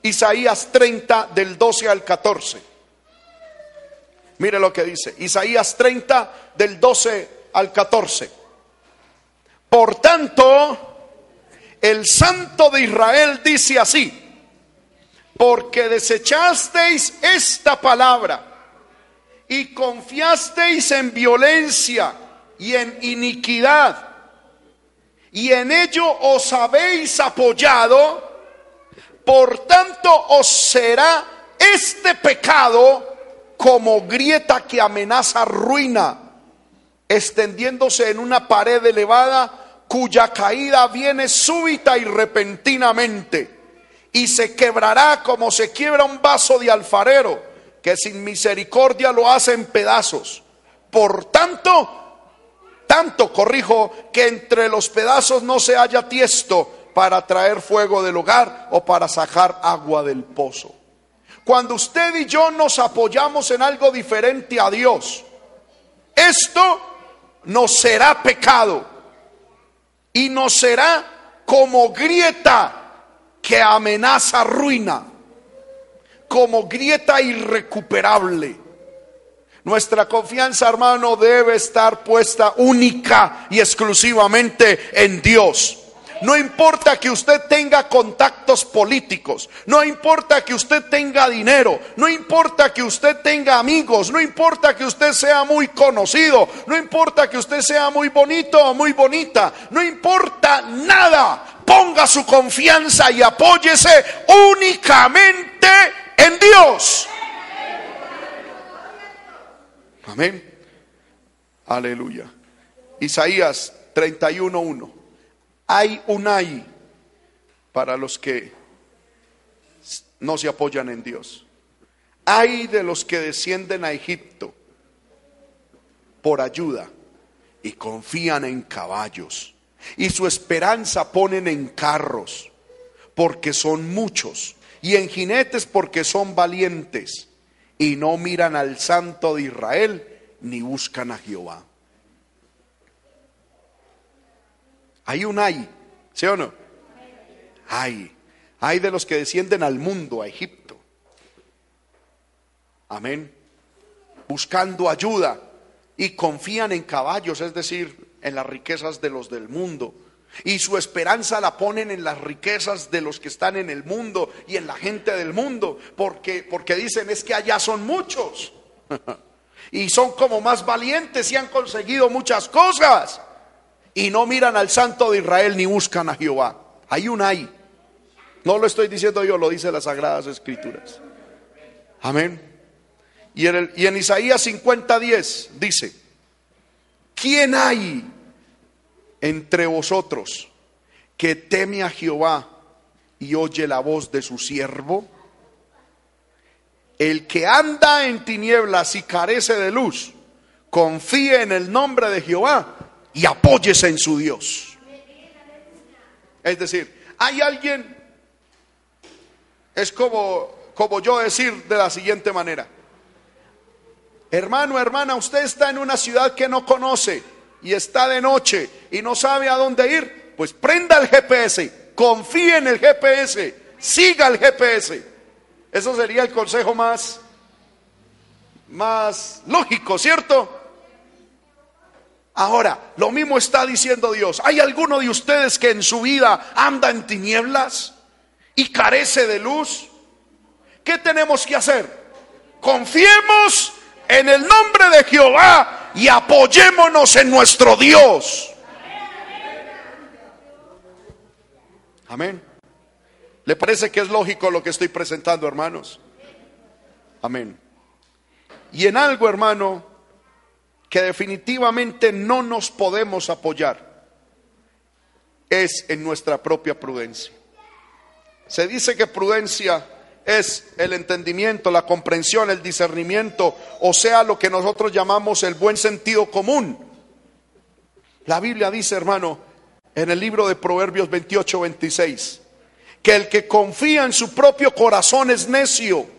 Isaías 30 del 12 al 14. Mire lo que dice. Isaías 30 del 12 al 14. Por tanto, el Santo de Israel dice así, porque desechasteis esta palabra y confiasteis en violencia y en iniquidad, y en ello os habéis apoyado, por tanto os será este pecado como grieta que amenaza ruina extendiéndose en una pared elevada cuya caída viene súbita y repentinamente y se quebrará como se quiebra un vaso de alfarero que sin misericordia lo hace en pedazos. Por tanto, tanto corrijo que entre los pedazos no se haya tiesto para traer fuego del hogar o para sacar agua del pozo. Cuando usted y yo nos apoyamos en algo diferente a Dios, esto nos será pecado y nos será como grieta que amenaza ruina, como grieta irrecuperable. Nuestra confianza, hermano, debe estar puesta única y exclusivamente en Dios. No importa que usted tenga contactos políticos, no importa que usted tenga dinero, no importa que usted tenga amigos, no importa que usted sea muy conocido, no importa que usted sea muy bonito o muy bonita, no importa nada. Ponga su confianza y apóyese únicamente en Dios. Amén. Aleluya. Isaías 31.1. Hay un hay para los que no se apoyan en Dios. Hay de los que descienden a Egipto por ayuda y confían en caballos y su esperanza ponen en carros. porque son muchos, y en jinetes porque son valientes, y no miran al Santo de Israel, ni buscan a Jehová. Hay un ay, ¿sí o no? Hay. Hay de los que descienden al mundo, a Egipto. Amén. Buscando ayuda y confían en caballos, es decir, en las riquezas de los del mundo. Y su esperanza la ponen en las riquezas de los que están en el mundo y en la gente del mundo, porque, porque dicen es que allá son muchos. [LAUGHS] y son como más valientes y han conseguido muchas cosas. Y no miran al santo de Israel ni buscan a Jehová. Hay un ahí. No lo estoy diciendo yo, lo dice las Sagradas Escrituras. Amén. Y en, el, y en Isaías 50:10 dice, ¿quién hay entre vosotros que teme a Jehová y oye la voz de su siervo? El que anda en tinieblas y carece de luz, confíe en el nombre de Jehová y apóyese en su Dios. Es decir, hay alguien, es como, como yo decir de la siguiente manera, hermano, hermana, usted está en una ciudad que no conoce y está de noche y no sabe a dónde ir, pues prenda el GPS, confíe en el GPS, siga el GPS. Eso sería el consejo más, más lógico, ¿cierto? Ahora, lo mismo está diciendo Dios. ¿Hay alguno de ustedes que en su vida anda en tinieblas y carece de luz? ¿Qué tenemos que hacer? Confiemos en el nombre de Jehová y apoyémonos en nuestro Dios. Amén. ¿Le parece que es lógico lo que estoy presentando, hermanos? Amén. Y en algo, hermano, que definitivamente no nos podemos apoyar, es en nuestra propia prudencia. Se dice que prudencia es el entendimiento, la comprensión, el discernimiento, o sea, lo que nosotros llamamos el buen sentido común. La Biblia dice, hermano, en el libro de Proverbios 28, 26, que el que confía en su propio corazón es necio.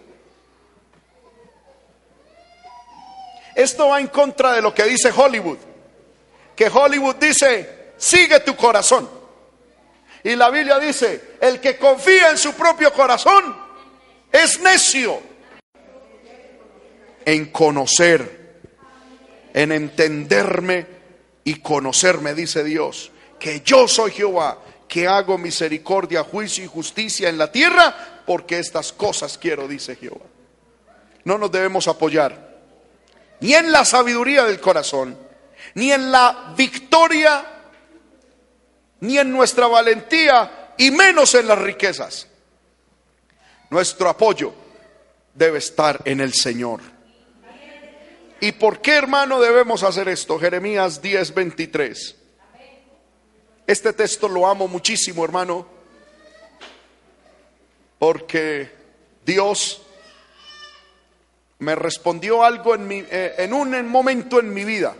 Esto va en contra de lo que dice Hollywood, que Hollywood dice, sigue tu corazón. Y la Biblia dice, el que confía en su propio corazón es necio en conocer, en entenderme y conocerme, dice Dios, que yo soy Jehová que hago misericordia, juicio y justicia en la tierra, porque estas cosas quiero, dice Jehová. No nos debemos apoyar ni en la sabiduría del corazón, ni en la victoria, ni en nuestra valentía, y menos en las riquezas. Nuestro apoyo debe estar en el Señor. ¿Y por qué, hermano, debemos hacer esto? Jeremías 10:23. Este texto lo amo muchísimo, hermano, porque Dios me respondió algo en, mi, eh, en un momento en mi vida.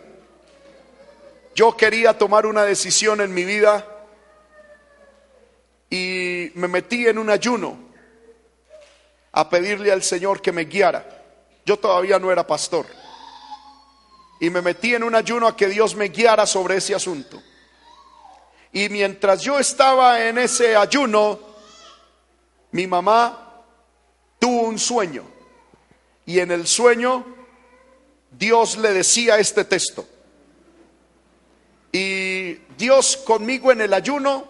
Yo quería tomar una decisión en mi vida y me metí en un ayuno a pedirle al Señor que me guiara. Yo todavía no era pastor. Y me metí en un ayuno a que Dios me guiara sobre ese asunto. Y mientras yo estaba en ese ayuno, mi mamá tuvo un sueño. Y en el sueño Dios le decía este texto. Y Dios conmigo en el ayuno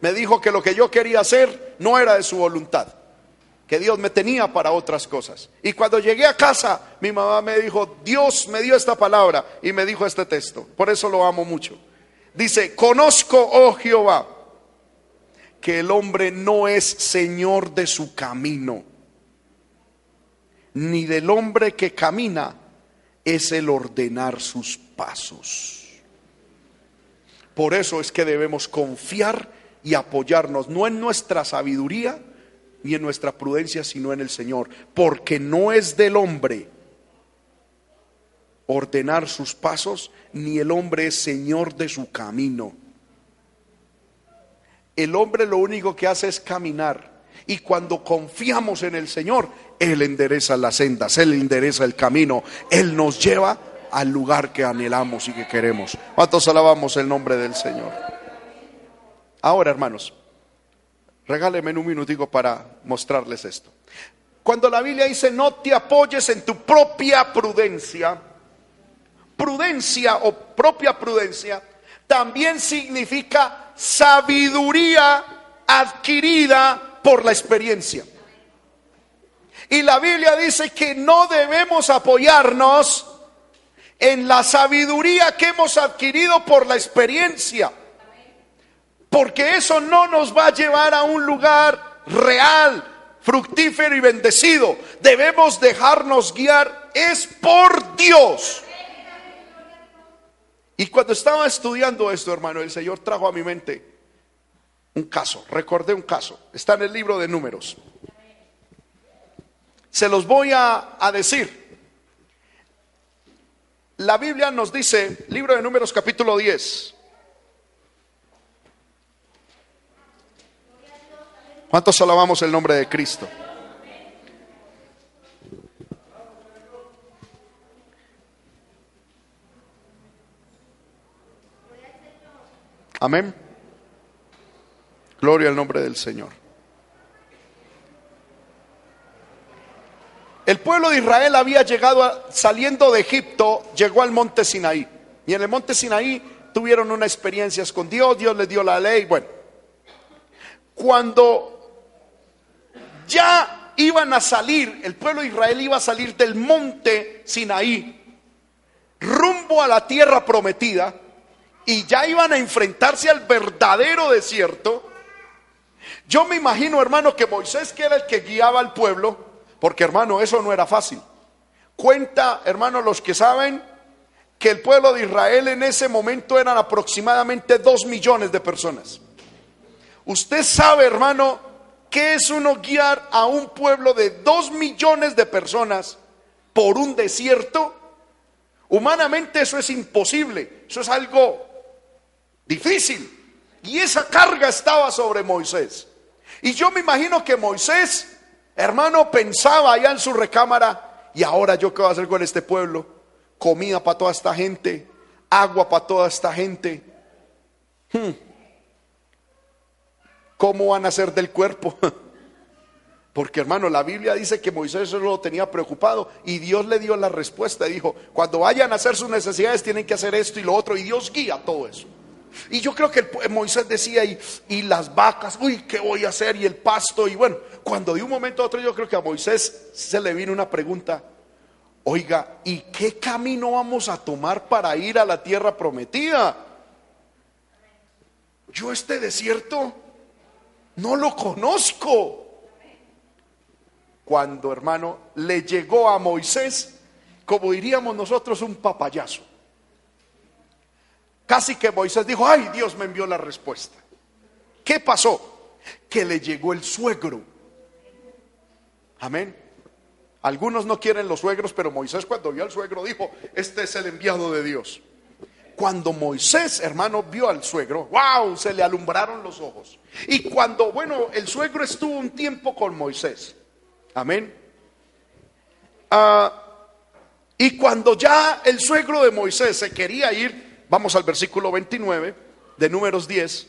me dijo que lo que yo quería hacer no era de su voluntad, que Dios me tenía para otras cosas. Y cuando llegué a casa, mi mamá me dijo, Dios me dio esta palabra y me dijo este texto. Por eso lo amo mucho. Dice, conozco, oh Jehová, que el hombre no es señor de su camino, ni del hombre que camina es el ordenar sus pasos. Por eso es que debemos confiar y apoyarnos, no en nuestra sabiduría ni en nuestra prudencia, sino en el Señor, porque no es del hombre ordenar sus pasos, ni el hombre es señor de su camino. El hombre lo único que hace es caminar. Y cuando confiamos en el Señor, Él endereza las sendas, Él endereza el camino, Él nos lleva al lugar que anhelamos y que queremos. ¿Cuántos alabamos el nombre del Señor? Ahora, hermanos, regálenme un minutico para mostrarles esto. Cuando la Biblia dice no te apoyes en tu propia prudencia, prudencia o propia prudencia, también significa sabiduría adquirida por la experiencia. Y la Biblia dice que no debemos apoyarnos en la sabiduría que hemos adquirido por la experiencia. Porque eso no nos va a llevar a un lugar real, fructífero y bendecido. Debemos dejarnos guiar es por Dios. Y cuando estaba estudiando esto, hermano, el Señor trajo a mi mente un caso, recordé un caso, está en el libro de números. Se los voy a, decir. La Biblia nos dice, libro de números capítulo 10. ¿Cuántos alabamos el nombre de Cristo? Amén. Gloria al nombre del Señor. El pueblo de Israel había llegado saliendo de Egipto, llegó al monte Sinaí. Y en el monte Sinaí tuvieron una experiencia con Dios, Dios les dio la ley. Bueno, cuando ya iban a salir, el pueblo de Israel iba a salir del monte Sinaí, rumbo a la tierra prometida, y ya iban a enfrentarse al verdadero desierto, yo me imagino, hermano, que Moisés, que era el que guiaba al pueblo, porque hermano, eso no era fácil. Cuenta, hermano, los que saben que el pueblo de Israel en ese momento eran aproximadamente dos millones de personas. Usted sabe, hermano, qué es uno guiar a un pueblo de dos millones de personas por un desierto. Humanamente eso es imposible, eso es algo difícil. Y esa carga estaba sobre Moisés. Y yo me imagino que Moisés, hermano, pensaba allá en su recámara, y ahora yo qué voy a hacer con este pueblo? Comida para toda esta gente, agua para toda esta gente. Hmm. ¿Cómo van a ser del cuerpo? [LAUGHS] Porque hermano, la Biblia dice que Moisés eso lo tenía preocupado y Dios le dio la respuesta. Dijo, cuando vayan a hacer sus necesidades tienen que hacer esto y lo otro y Dios guía todo eso. Y yo creo que Moisés decía, y, y, las vacas, uy, ¿qué voy a hacer? Y el pasto, y bueno, cuando de un momento a otro yo creo que a Moisés se le vino una pregunta, oiga, ¿y qué camino vamos a tomar para ir a la tierra prometida? Yo este desierto no lo conozco. Cuando, hermano, le llegó a Moisés, como diríamos nosotros, un papayazo. Casi que Moisés dijo, ay, Dios me envió la respuesta. ¿Qué pasó? Que le llegó el suegro. Amén. Algunos no quieren los suegros, pero Moisés cuando vio al suegro dijo, este es el enviado de Dios. Cuando Moisés, hermano, vio al suegro, wow, se le alumbraron los ojos. Y cuando, bueno, el suegro estuvo un tiempo con Moisés. Amén. Ah, y cuando ya el suegro de Moisés se quería ir, Vamos al versículo 29 de números 10.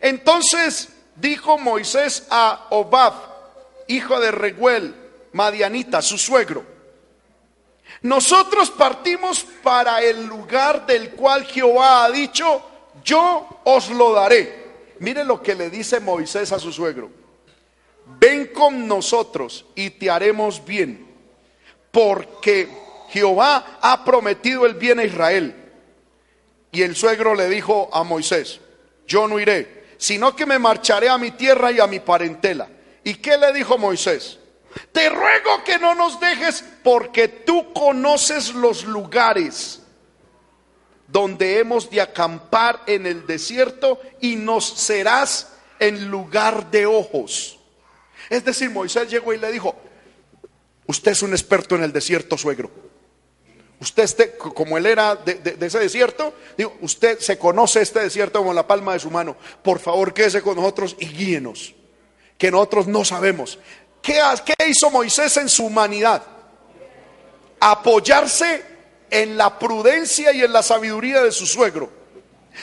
Entonces dijo Moisés a Obab, hijo de Reguel, Madianita, su suegro, nosotros partimos para el lugar del cual Jehová ha dicho, yo os lo daré. Mire lo que le dice Moisés a su suegro. Ven con nosotros y te haremos bien, porque Jehová ha prometido el bien a Israel. Y el suegro le dijo a Moisés, yo no iré, sino que me marcharé a mi tierra y a mi parentela. ¿Y qué le dijo Moisés? Te ruego que no nos dejes porque tú conoces los lugares donde hemos de acampar en el desierto y nos serás en lugar de ojos. Es decir, Moisés llegó y le dijo, usted es un experto en el desierto, suegro. Usted, este, como él era de, ese desierto, digo, usted se conoce este desierto como la palma de su mano. Por favor, quédese con nosotros y guíenos, que nosotros no sabemos. ¿Qué, ¿Qué hizo Moisés en su humanidad? Apoyarse en la prudencia y en la sabiduría de su suegro.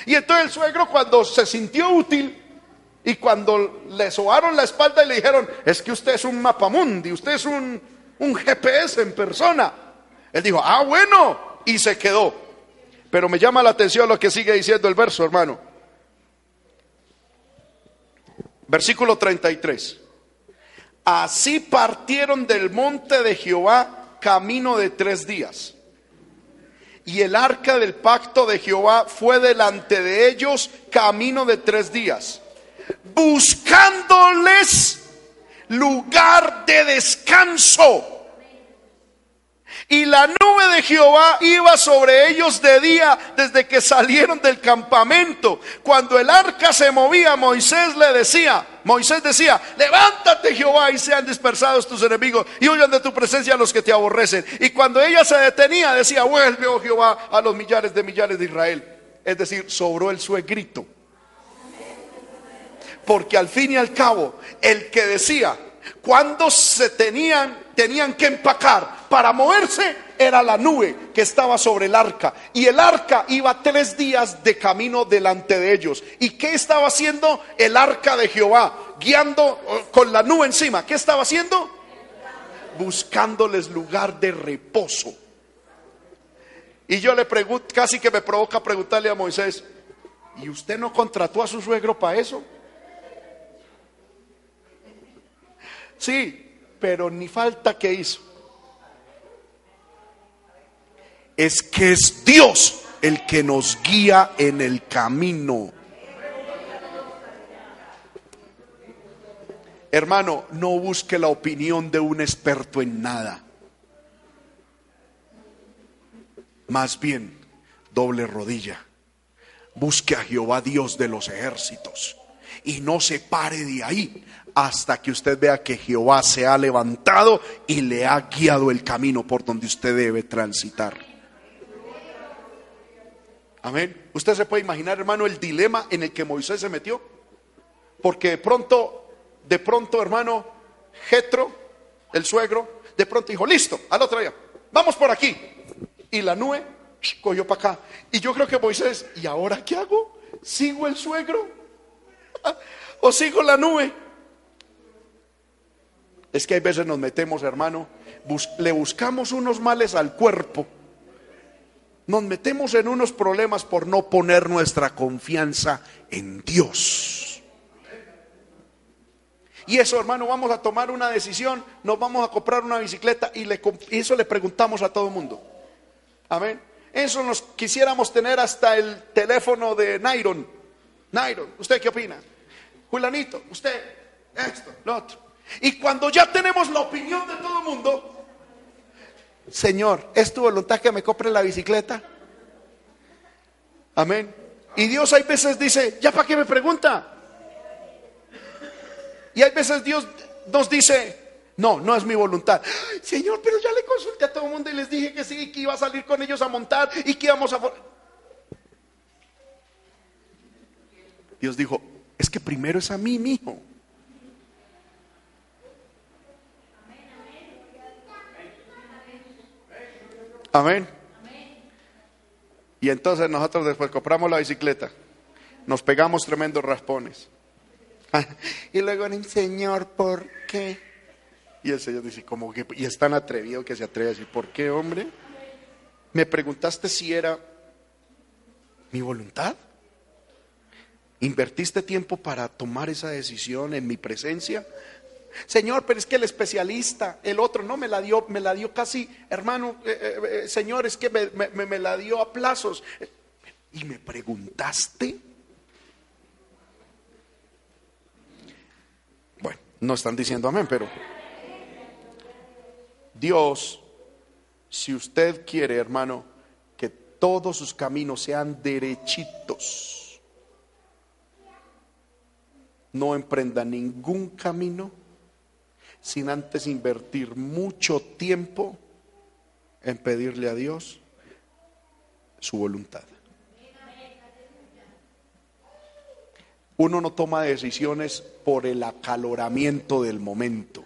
Y entonces el suegro cuando se sintió útil y cuando le sobaron la espalda y le dijeron, es que usted es un mapamundi, usted es un GPS en persona. Él dijo, ah, bueno, y se quedó. Pero me llama la atención lo que sigue diciendo el verso, hermano. Versículo 33. Así partieron del monte de Jehová camino de tres días. Y el arca del pacto de Jehová fue delante de ellos camino de tres días, buscándoles lugar de descanso y la nube de Jehová iba sobre ellos de día desde que salieron del campamento. Cuando el arca se movía, Moisés le decía, Moisés decía, levántate Jehová y sean dispersados tus enemigos y huyan de tu presencia los que te aborrecen. Y cuando ella se detenía, decía, vuelve, oh Jehová, a los millares de millares de Israel. Es decir, sobró el suegrito. Porque al fin y al cabo, el que decía, cuando se tenían, tenían que empacar para moverse, era la nube que estaba sobre el arca. Y el arca iba tres días de camino delante de ellos. ¿Y qué estaba haciendo el arca de Jehová? Guiando eh, con la nube encima. ¿Qué estaba haciendo? Buscándoles lugar de reposo. Y yo le pregunto, casi que me provoca preguntarle a Moisés, ¿y usted no contrató a su suegro para eso? Sí, pero ni falta que hizo. Es que es Dios el que nos guía en el camino. Hermano, no busque la opinión de un experto en nada. Más bien, doble rodilla. Busque a Jehová Dios de los ejércitos y no se pare de ahí hasta que usted vea que Jehová se ha levantado y le ha guiado el camino por donde usted debe transitar. Amén. Usted se puede imaginar, hermano, el dilema en el que Moisés se metió. Porque de pronto, de pronto, hermano, Jetro, el suegro, de pronto dijo, listo, al otro día, vamos por aquí. Y la nube cogió para acá. Y yo creo que Moisés, ¿y ahora qué hago? ¿Sigo el suegro? [LAUGHS] ¿O sigo la nube? Es que hay veces nos metemos, hermano, le buscamos unos males al cuerpo. Nos metemos en unos problemas por no poner nuestra confianza en Dios. Y eso, hermano, vamos a tomar una decisión, nos vamos a comprar una bicicleta y, le, eso le preguntamos a todo el mundo. Amén. Eso nos quisiéramos tener hasta el teléfono de Nairon. Nairon, ¿usted qué opina? Julanito, usted, esto, lo otro. Y cuando ya tenemos la opinión de todo el mundo, Señor, ¿es tu voluntad que me compre la bicicleta? Amén. Y Dios hay veces dice, ¿ya para qué me pregunta? Y hay veces Dios nos dice, no, no es mi voluntad. Señor, pero ya le consulté a todo el mundo y les dije que sí, que iba a salir con ellos a montar y que íbamos a... Dios dijo, es que primero es a mí, mi hijo. Amén. Y entonces nosotros después compramos la bicicleta, nos pegamos tremendos raspones. [LAUGHS] y luego el Señor, ¿por qué? Y el Señor dice, como que, y es tan atrevido que se atreve a decir, ¿por qué, hombre? Me preguntaste si era mi voluntad. ¿Invertiste tiempo para tomar esa decisión en mi presencia? Señor, pero es que el especialista, el otro, no me la dio, me la dio casi, hermano, eh, eh, eh, Señor, es que me, la dio a plazos. Y me preguntaste. Bueno, no están diciendo amén, pero Dios, si usted quiere, hermano, que todos sus caminos sean derechitos, no emprenda ningún camino sin antes invertir mucho tiempo en pedirle a Dios su voluntad. Uno no toma decisiones por el acaloramiento del momento.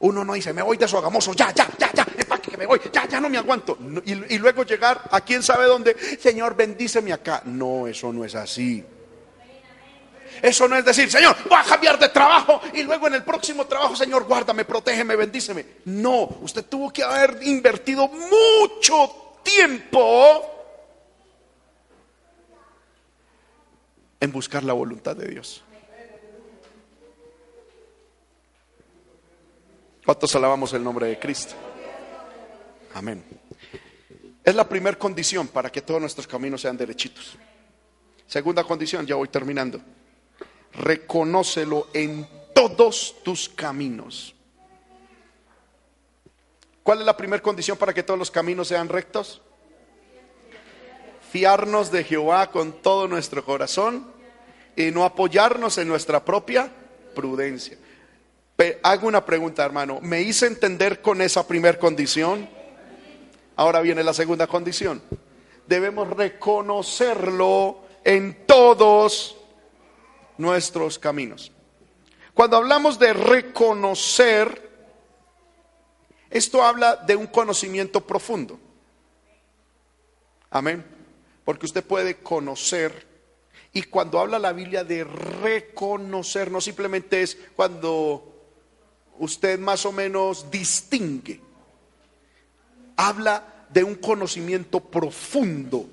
Uno no dice, me voy de su agamoso, ya, ya, ya, ya, empaque que me voy, ya, ya no me aguanto. y, y luego llegar a quién sabe dónde, Señor, bendíceme acá. No, eso no es así. Eso no es decir, Señor, voy a cambiar de trabajo y luego en el próximo trabajo, Señor, guárdame, protégeme, bendíceme. No, usted tuvo que haber invertido mucho tiempo en buscar la voluntad de Dios. ¿Cuántos alabamos el nombre de Cristo? Amén. Es la primera condición para que todos nuestros caminos sean derechitos. Segunda condición, ya voy terminando reconócelo en todos tus caminos. ¿Cuál es la primera condición para que todos los caminos sean rectos? Fiarnos de Jehová con todo nuestro corazón y no apoyarnos en nuestra propia prudencia. hago una pregunta, hermano. ¿Me hice entender con esa primera condición? Ahora viene la segunda condición. Debemos reconocerlo en todos nuestros caminos. Cuando hablamos de reconocer, esto habla de un conocimiento profundo. Amén. Porque usted puede conocer. Y cuando habla la Biblia de reconocer, no simplemente es cuando usted más o menos distingue. Habla de un conocimiento profundo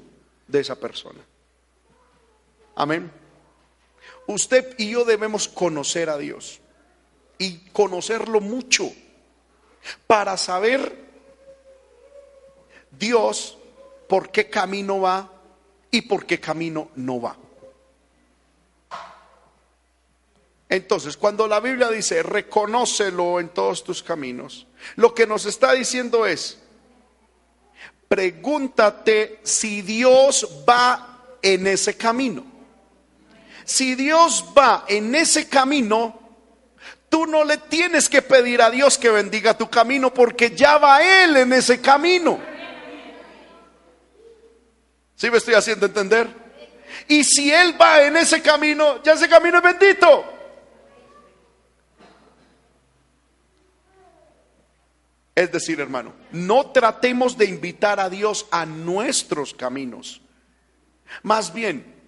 de esa persona. Amén. Usted y yo debemos conocer a Dios y conocerlo mucho para saber Dios por qué camino va y por qué camino no va. Entonces, cuando la Biblia dice, reconócelo en todos tus caminos, lo que nos está diciendo es, pregúntate si Dios va en ese camino si Dios va en ese camino, tú no le tienes que pedir a Dios que bendiga tu camino porque ya va Él en ese camino. ¿Sí me estoy haciendo entender? Y si Él va en ese camino, ya ese camino es bendito. Es decir, hermano, no tratemos de invitar a Dios a nuestros caminos. Más bien,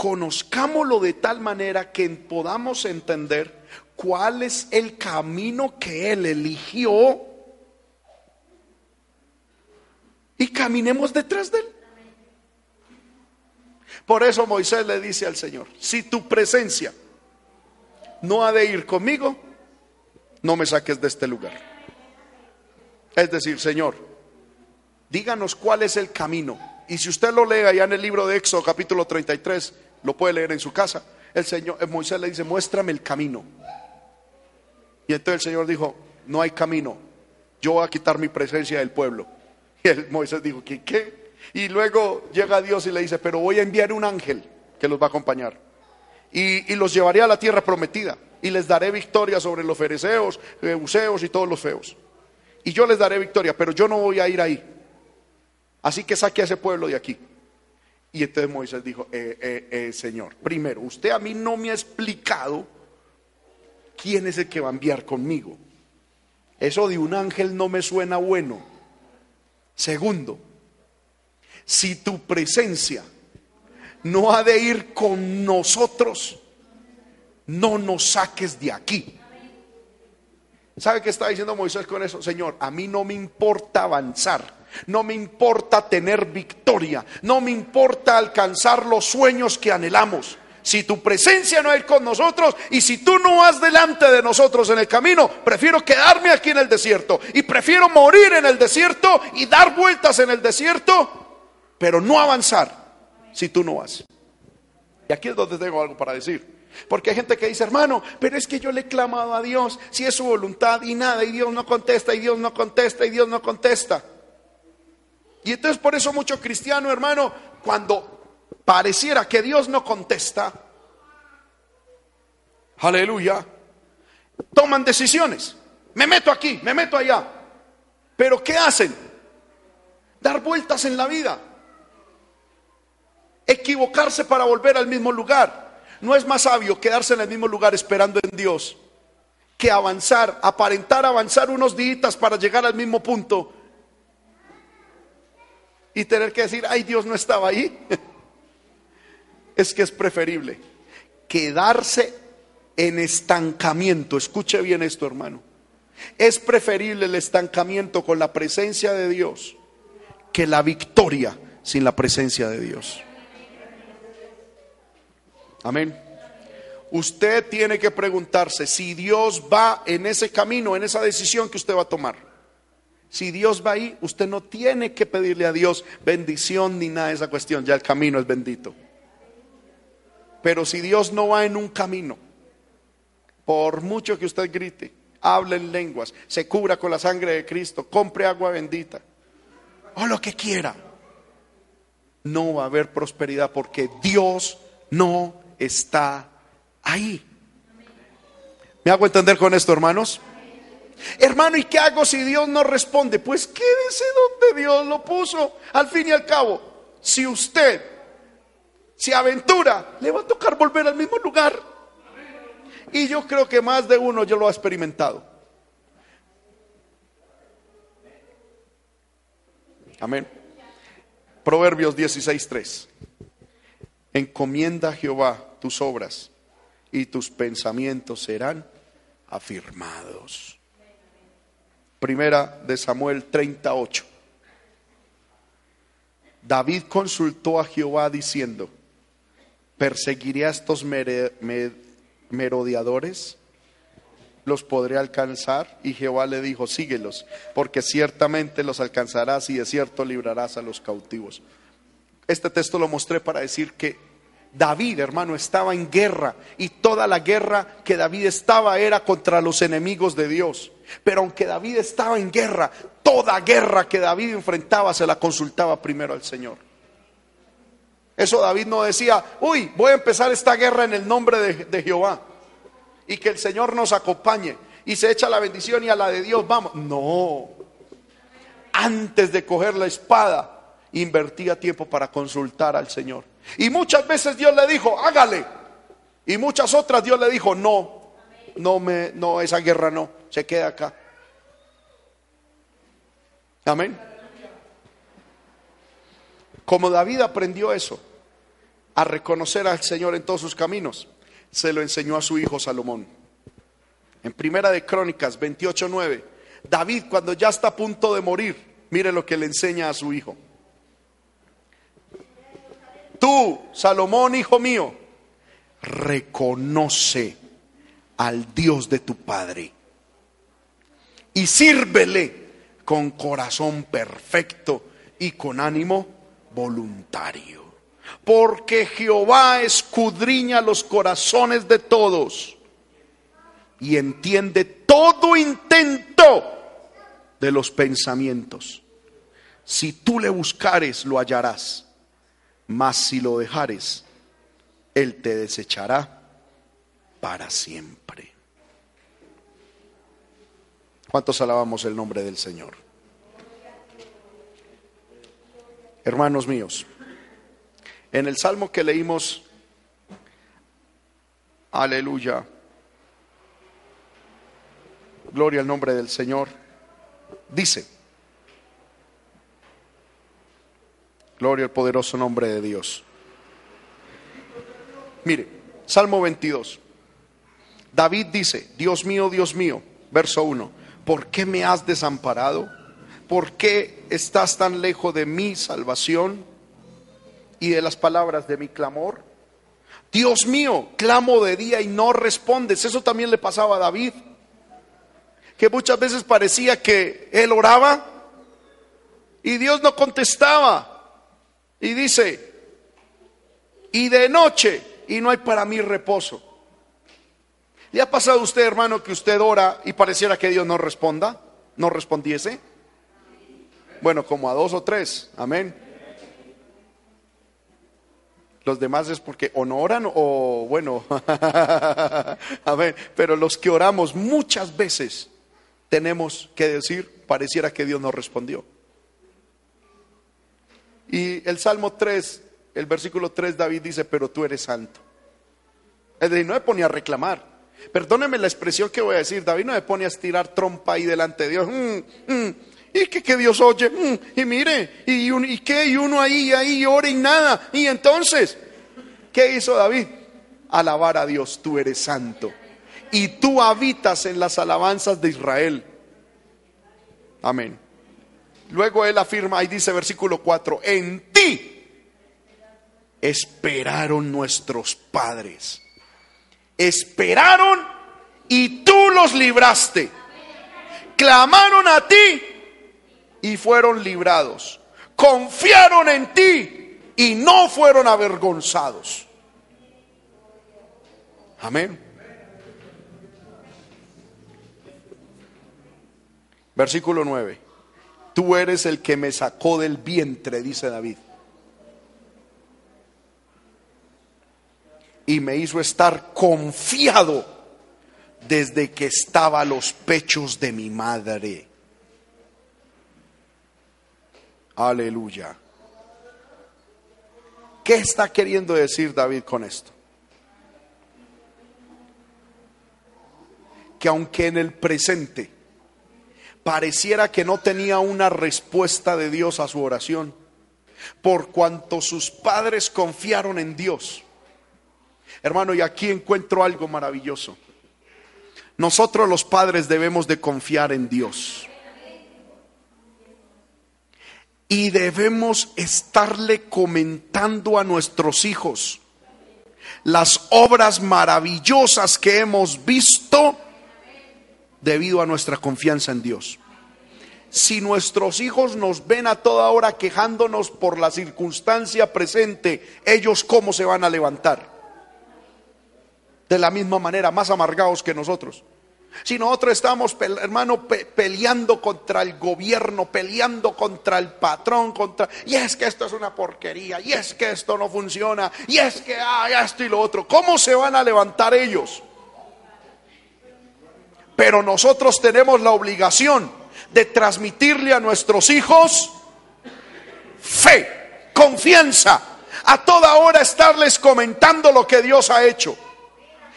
conozcámoslo de tal manera que podamos entender cuál es el camino que Él eligió y caminemos detrás de Él. Por eso Moisés le dice al Señor, si tu presencia no ha de ir conmigo, no me saques de este lugar. Es decir, Señor, díganos cuál es el camino. Y si usted lo lee allá en el libro de Éxodo capítulo 33, lo puede leer en su casa. El Señor, eh, Moisés le dice, muéstrame el camino. Y entonces el Señor dijo, no hay camino. Yo voy a quitar mi presencia del pueblo. [LAUGHS] Y el Moisés dijo, ¿qué? qué? Y luego llega Dios y le dice, pero voy a enviar un ángel que los va a acompañar. Y, los llevaré a la tierra prometida. Y les daré victoria sobre los fereceos, buceos y todos los feos. Y yo les daré victoria, pero yo no voy a ir ahí. Así que saque a ese pueblo de aquí. Y entonces Moisés dijo, eh, eh, eh, Señor, primero, usted a mí no me ha explicado quién es el que va a enviar conmigo. Eso de un ángel no me suena bueno. Segundo, si tu presencia no ha de ir con nosotros, no nos saques de aquí. ¿Sabe qué está diciendo Moisés con eso? Señor, a mí no me importa avanzar no me importa tener victoria. No me importa alcanzar los sueños que anhelamos. Si tu presencia no es con nosotros y si tú no vas delante de nosotros en el camino, prefiero quedarme aquí en el desierto y prefiero morir en el desierto y dar vueltas en el desierto, pero no avanzar si tú no vas. Y aquí es donde tengo algo para decir. Porque hay gente que dice, hermano, pero es que yo le he clamado a Dios, si es su voluntad y nada, y Dios no contesta, y Dios no contesta, y Dios no contesta. Y entonces por eso mucho cristiano, hermano, cuando pareciera que Dios no contesta, aleluya, toman decisiones. Me meto aquí, me meto allá. Pero ¿qué hacen? dar vueltas en la vida, equivocarse para volver al mismo lugar. No es más sabio quedarse en el mismo lugar esperando en Dios que avanzar, aparentar avanzar unos días para llegar al mismo punto y tener que decir, ay, Dios no estaba ahí. [LAUGHS] Es que es preferible quedarse en estancamiento. Escuche bien esto, hermano. Es preferible el estancamiento con la presencia de Dios que la victoria sin la presencia de Dios. Amén. Usted tiene que preguntarse si Dios va en ese camino, en esa decisión que usted va a tomar. Si Dios va ahí, usted no tiene que pedirle a Dios bendición ni nada de esa cuestión, ya el camino es bendito. Pero si Dios no va en un camino, por mucho que usted grite, hable en lenguas, se cubra con la sangre de Cristo, compre agua bendita, o lo que quiera, no va a haber prosperidad porque Dios no está ahí. ¿Me hago entender con esto, hermanos? Hermano, ¿y qué hago si Dios no responde? Pues quédese donde Dios lo puso. Al fin y al cabo, si usted se aventura, le va a tocar volver al mismo lugar. Y yo creo que más de uno yo lo ha experimentado. Amén. Proverbios 16:3. Encomienda a Jehová tus obras y tus pensamientos serán afirmados. Primera de Samuel 38. David consultó a Jehová diciendo, ¿perseguiré a estos merodeadores? ¿Los podré alcanzar? Y Jehová le dijo, síguelos, porque ciertamente los alcanzarás y de cierto librarás a los cautivos. Este texto lo mostré para decir que David, hermano, estaba en guerra y toda la guerra que David estaba era contra los enemigos de Dios. Pero aunque David estaba en guerra, toda guerra que David enfrentaba se la consultaba primero al Señor. Eso David no decía, uy, voy a empezar esta guerra en el nombre de, Jehová y que el Señor nos acompañe y se echa la bendición y a la de Dios vamos. No, antes de coger la espada, invertía tiempo para consultar al Señor. Y muchas veces Dios le dijo, hágale. Y muchas otras Dios le dijo, no, no me, no, esa guerra no, se queda acá. Amén. Como David aprendió eso, a reconocer al Señor en todos sus caminos, se lo enseñó a su hijo Salomón. En Primera de Crónicas 28:9, David cuando ya está a punto de morir, mire lo que le enseña a su hijo. Tú, Salomón, hijo mío, reconoce al Dios de tu Padre y sírvele con corazón perfecto y con ánimo voluntario. Porque Jehová escudriña los corazones de todos y entiende todo intento de los pensamientos. Si tú le buscares, lo hallarás mas si lo dejares, Él te desechará para siempre. ¿Cuántos alabamos el nombre del Señor? Hermanos míos, en el salmo que leímos, aleluya, gloria al nombre del Señor, dice, Gloria al poderoso nombre de Dios. Mire, Salmo 22. David dice, Dios mío, Dios mío, verso 1, ¿por qué me has desamparado? ¿Por qué estás tan lejos de mi salvación y de las palabras de mi clamor? Dios mío, clamo de día y no respondes. Eso también le pasaba a David, que muchas veces parecía que él oraba y Dios no contestaba. Y dice, y de noche, y no hay para mí reposo. ¿Le ha pasado a usted, hermano, que usted ora y pareciera que Dios no responda? ¿No respondiese? Bueno, como a dos o tres. Amén. Los demás es porque o no oran o bueno. [LAUGHS] Amén. Pero los que oramos muchas veces tenemos que decir, pareciera que Dios no respondió. Y el Salmo 3, el versículo 3, David dice, pero tú eres santo. Es no me pone a reclamar. Perdóneme la expresión que voy a decir. David no me pone a estirar trompa ahí delante de Dios. Mm, mm. y que, que, Dios oye. Mm, y mire, y, y qué, y uno ahí, ahí, ora y nada. Y entonces, ¿qué hizo David? Alabar a Dios, tú eres santo. Y tú habitas en las alabanzas de Israel. Amén. Luego él afirma, ahí dice versículo 4, en ti esperaron nuestros padres esperaron y tú los libraste. Clamaron a ti y fueron librados. Confiaron en ti y no fueron avergonzados. Amén. Versículo 9. Tú eres el que me sacó del vientre, dice David. y me hizo estar confiado desde que estaba a los pechos de mi madre. Aleluya. ¿Qué está queriendo decir David con esto? Que aunque en el presente pareciera que no tenía una respuesta de Dios a su oración, por cuanto sus padres confiaron en Dios, Hermano, y aquí encuentro algo maravilloso. Nosotros los padres debemos de confiar en Dios. Y debemos estarle comentando a nuestros hijos las obras maravillosas que hemos visto debido a nuestra confianza en Dios. Si nuestros hijos nos ven a toda hora quejándonos por la circunstancia presente, ellos cómo se van a levantar de la misma manera, más amargados que nosotros. Si nosotros estamos, hermano, peleando contra el gobierno, peleando contra el patrón, contra, y es que esto es una porquería, y es que esto no funciona, y es que hay esto y lo otro, ¿cómo se van a levantar ellos? Pero nosotros tenemos la obligación de transmitirle a nuestros hijos fe, confianza, a toda hora estarles comentando lo que Dios ha hecho.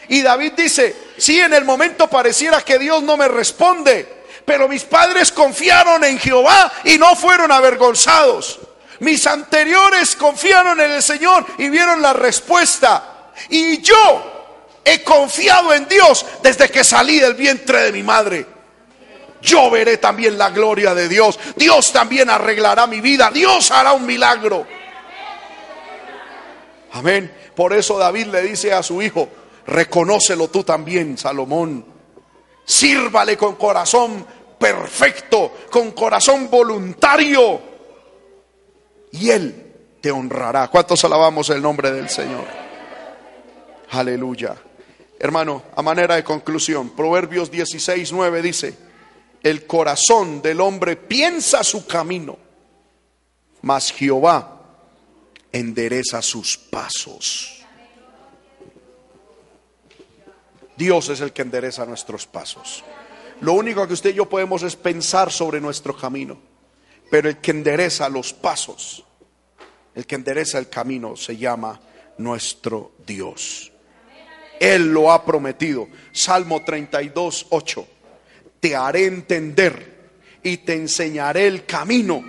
Y David dice, si en el momento pareciera que Dios no me responde, pero mis padres confiaron en Jehová y no fueron avergonzados. Mis anteriores confiaron en el Señor y vieron la respuesta. Y yo he confiado en Dios desde que salí del vientre de mi madre. Yo veré también la gloria de Dios. Dios también arreglará mi vida. Dios hará un milagro. Amén. Por eso David le dice a su hijo, Reconócelo tú también, Salomón. Sírvale con corazón perfecto, con corazón voluntario. Y Él te honrará. ¿Cuántos alabamos el nombre del Señor? Aleluya. Hermano, a manera de conclusión, Proverbios 16, 9 dice, el corazón del hombre piensa su camino, mas Jehová endereza sus pasos. Dios es el que endereza nuestros pasos. Lo único que usted y yo podemos es pensar sobre nuestro camino. Pero el que endereza los pasos, el que endereza el camino se llama nuestro Dios. Él lo ha prometido. Salmo 32, 8. Te haré entender y te enseñaré el camino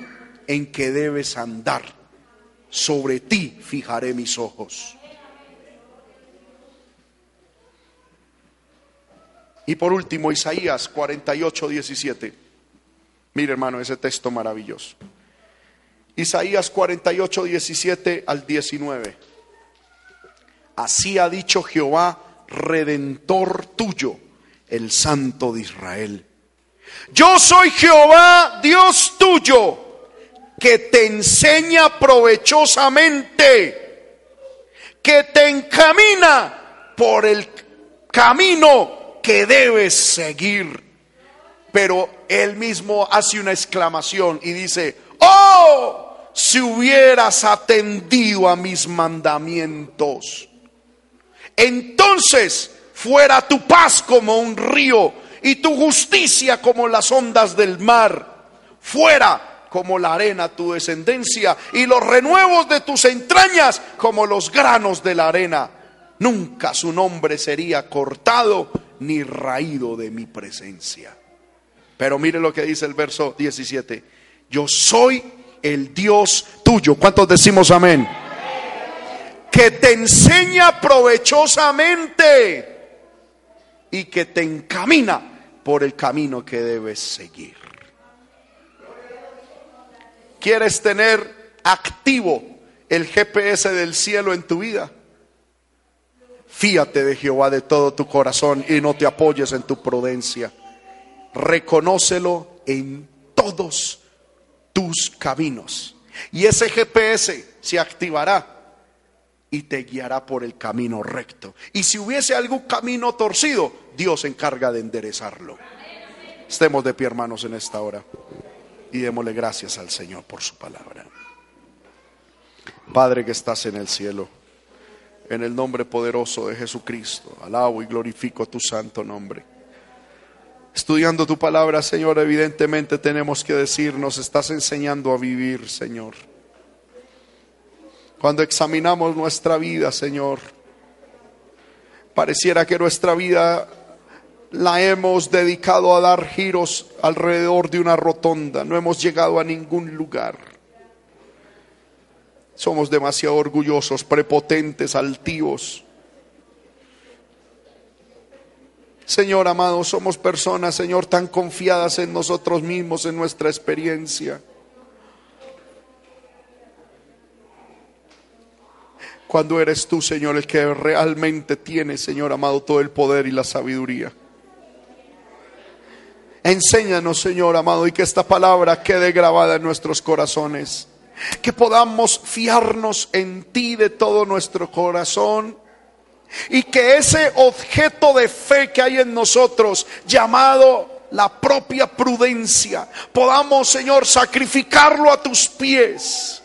en que debes andar. Sobre ti fijaré mis ojos. Y por último, Isaías 48, 17. Mire hermano, ese texto maravilloso. Isaías 48, 17 al 19. Así ha dicho Jehová, redentor tuyo, el Santo de Israel. Yo soy Jehová, Dios tuyo, que te enseña provechosamente, que te encamina por el camino que debes seguir. Pero él mismo hace una exclamación y dice, oh, si hubieras atendido a mis mandamientos, entonces fuera tu paz como un río y tu justicia como las ondas del mar. Fuera como la arena tu descendencia y los renuevos de tus entrañas como los granos de la arena. Nunca su nombre sería cortado ni raído de mi presencia. Pero mire lo que dice el verso 17. Yo soy el Dios tuyo. ¿Cuántos decimos amén? Que te enseña provechosamente y que te encamina por el camino que debes seguir. ¿Quieres tener activo el GPS del cielo en tu vida? Fíate de Jehová de todo tu corazón y no te apoyes en tu prudencia. Reconócelo en todos tus caminos. Y ese GPS se activará y te guiará por el camino recto. Y si hubiese algún camino torcido, Dios se encarga de enderezarlo. Estemos de pie, hermanos, en esta hora y démosle gracias al Señor por su palabra. Padre que estás en el cielo, en el nombre poderoso de Jesucristo, alabo y glorifico tu santo nombre. Estudiando tu palabra, Señor, evidentemente tenemos que decir, nos estás enseñando a vivir, Señor. Cuando examinamos nuestra vida, Señor, pareciera que nuestra vida la hemos dedicado a dar giros alrededor de una rotonda, no hemos llegado a ningún lugar. Somos demasiado orgullosos, prepotentes, altivos. Señor amado, somos personas, Señor, tan confiadas en nosotros mismos, en nuestra experiencia. Cuando eres tú, Señor, el que realmente tiene, Señor amado, todo el poder y la sabiduría. Enséñanos, Señor amado, y que esta palabra quede grabada en nuestros corazones. Que podamos fiarnos en ti de todo nuestro corazón. Y que ese objeto de fe que hay en nosotros, llamado la propia prudencia, podamos, Señor, sacrificarlo a tus pies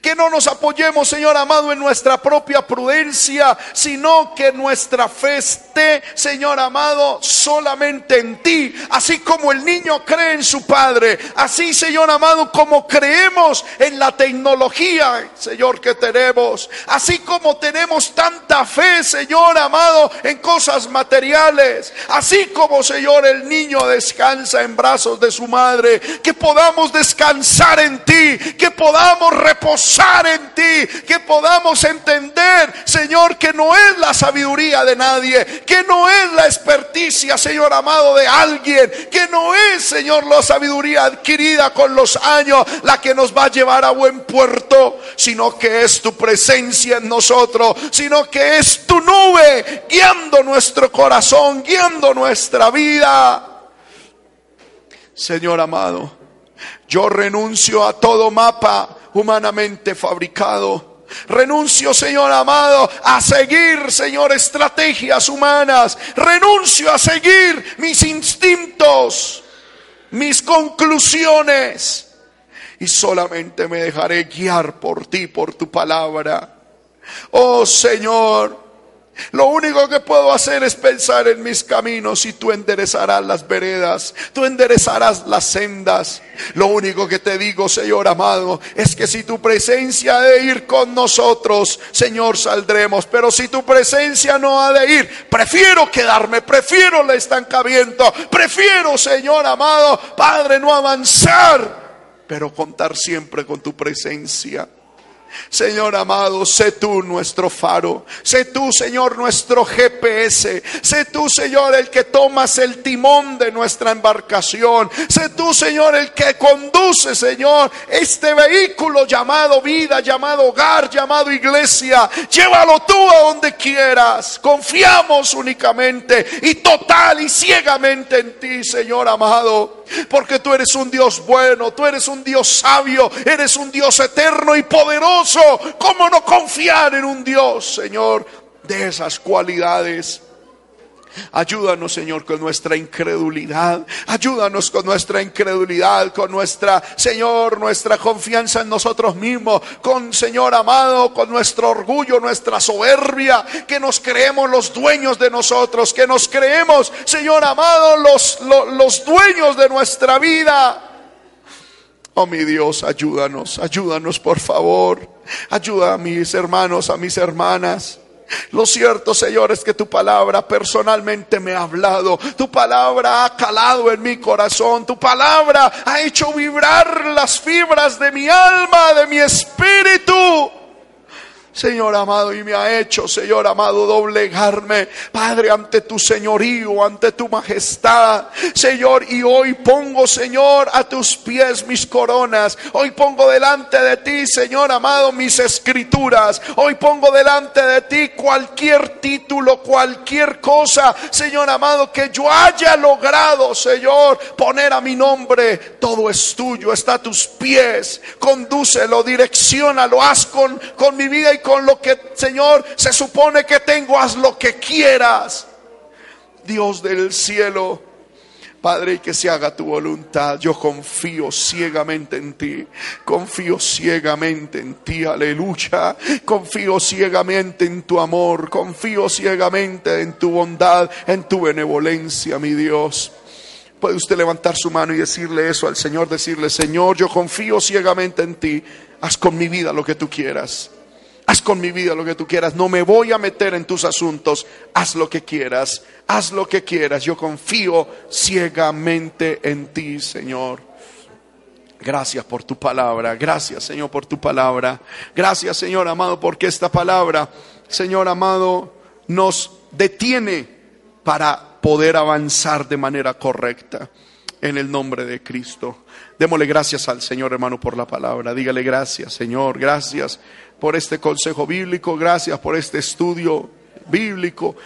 que no nos apoyemos, Señor amado, en nuestra propia prudencia, sino que nuestra fe esté, Señor amado, solamente en ti. Así como el niño cree en su padre, así, Señor amado, como creemos en la tecnología, Señor, que tenemos. Así como tenemos tanta fe, Señor amado, en cosas materiales. Así como, Señor, el niño descansa en brazos de su madre. Que podamos descansar en ti, que podamos reposar en ti, que podamos entender, Señor, que no es la sabiduría de nadie, que no es la experticia, Señor amado, de alguien, que no es, Señor, la sabiduría adquirida con los años la que nos va a llevar a buen puerto, sino que es tu presencia en nosotros, sino que es tu nube guiando nuestro corazón, guiando nuestra vida. Señor amado, yo renuncio a todo mapa humanamente fabricado. Renuncio, Señor amado, a seguir, Señor, estrategias humanas. Renuncio a seguir mis instintos, mis conclusiones. Y solamente me dejaré guiar por ti, por tu palabra. Oh Señor, lo único que puedo hacer es pensar en mis caminos y tú enderezarás las veredas, tú enderezarás las sendas. Lo único que te digo, Señor amado, es que si tu presencia ha de ir con nosotros, Señor, saldremos. Pero si tu presencia no ha de ir, prefiero quedarme, prefiero el estancamiento, prefiero, Señor amado, Padre, no avanzar, pero contar siempre con tu presencia. Señor amado, sé tú nuestro faro, sé tú, Señor, nuestro GPS, sé tú, Señor, el que tomas el timón de nuestra embarcación, sé tú, Señor, el que conduce, Señor, este vehículo llamado vida, llamado hogar, llamado iglesia. Llévalo tú a donde quieras. Confiamos únicamente y total y ciegamente en ti, Señor amado. Porque tú eres un Dios bueno, tú eres un Dios sabio, eres un Dios eterno y poderoso. ¿Cómo no confiar en un Dios, Señor, de esas cualidades? Ayúdanos, Señor, con nuestra incredulidad. Ayúdanos con nuestra incredulidad, con nuestra, Señor, nuestra confianza en nosotros mismos, con, Señor amado, con nuestro orgullo, nuestra soberbia, que nos creemos los dueños de nosotros, que nos creemos, Señor amado, los, los, los dueños de nuestra vida. Oh mi Dios, ayúdanos, ayúdanos por favor. Ayuda a mis hermanos, a mis hermanas. Lo cierto, Señor, es que tu palabra personalmente me ha hablado. Tu palabra ha calado en mi corazón. Tu palabra ha hecho vibrar las fibras de mi alma, de mi espíritu. Señor amado, y me ha hecho, Señor amado, doblegarme, Padre, ante tu señorío, ante tu majestad, Señor, y hoy pongo, Señor, a tus pies mis coronas, hoy pongo delante de ti, Señor amado, mis escrituras, hoy pongo delante de ti cualquier título, cualquier cosa, Señor amado, que yo haya logrado, Señor, poner a mi nombre, todo es tuyo, está a tus pies, condúcelo, direccionalo, haz con, con mi vida y con lo que, Señor, se supone que tengo, haz lo que quieras. Dios del cielo, Padre, y que se haga tu voluntad. Yo confío ciegamente en ti. Confío ciegamente en ti. Aleluya. Confío ciegamente en tu amor. Confío ciegamente en tu bondad, en tu benevolencia, mi Dios. Puede usted levantar su mano y decirle eso al Señor, decirle, Señor, yo confío ciegamente en ti. Haz con mi vida lo que tú quieras. Haz con mi vida lo que tú quieras. No me voy a meter en tus asuntos. Haz lo que quieras. Haz lo que quieras. Yo confío ciegamente en ti, Señor. Gracias por tu palabra. Gracias, Señor, por tu palabra. Gracias, Señor amado, porque esta palabra, Señor amado, nos detiene para poder avanzar de manera correcta. En el nombre de Cristo. Démosle gracias al Señor, hermano, por la palabra. Dígale gracias, Señor. Gracias por este consejo bíblico, gracias por este estudio bíblico.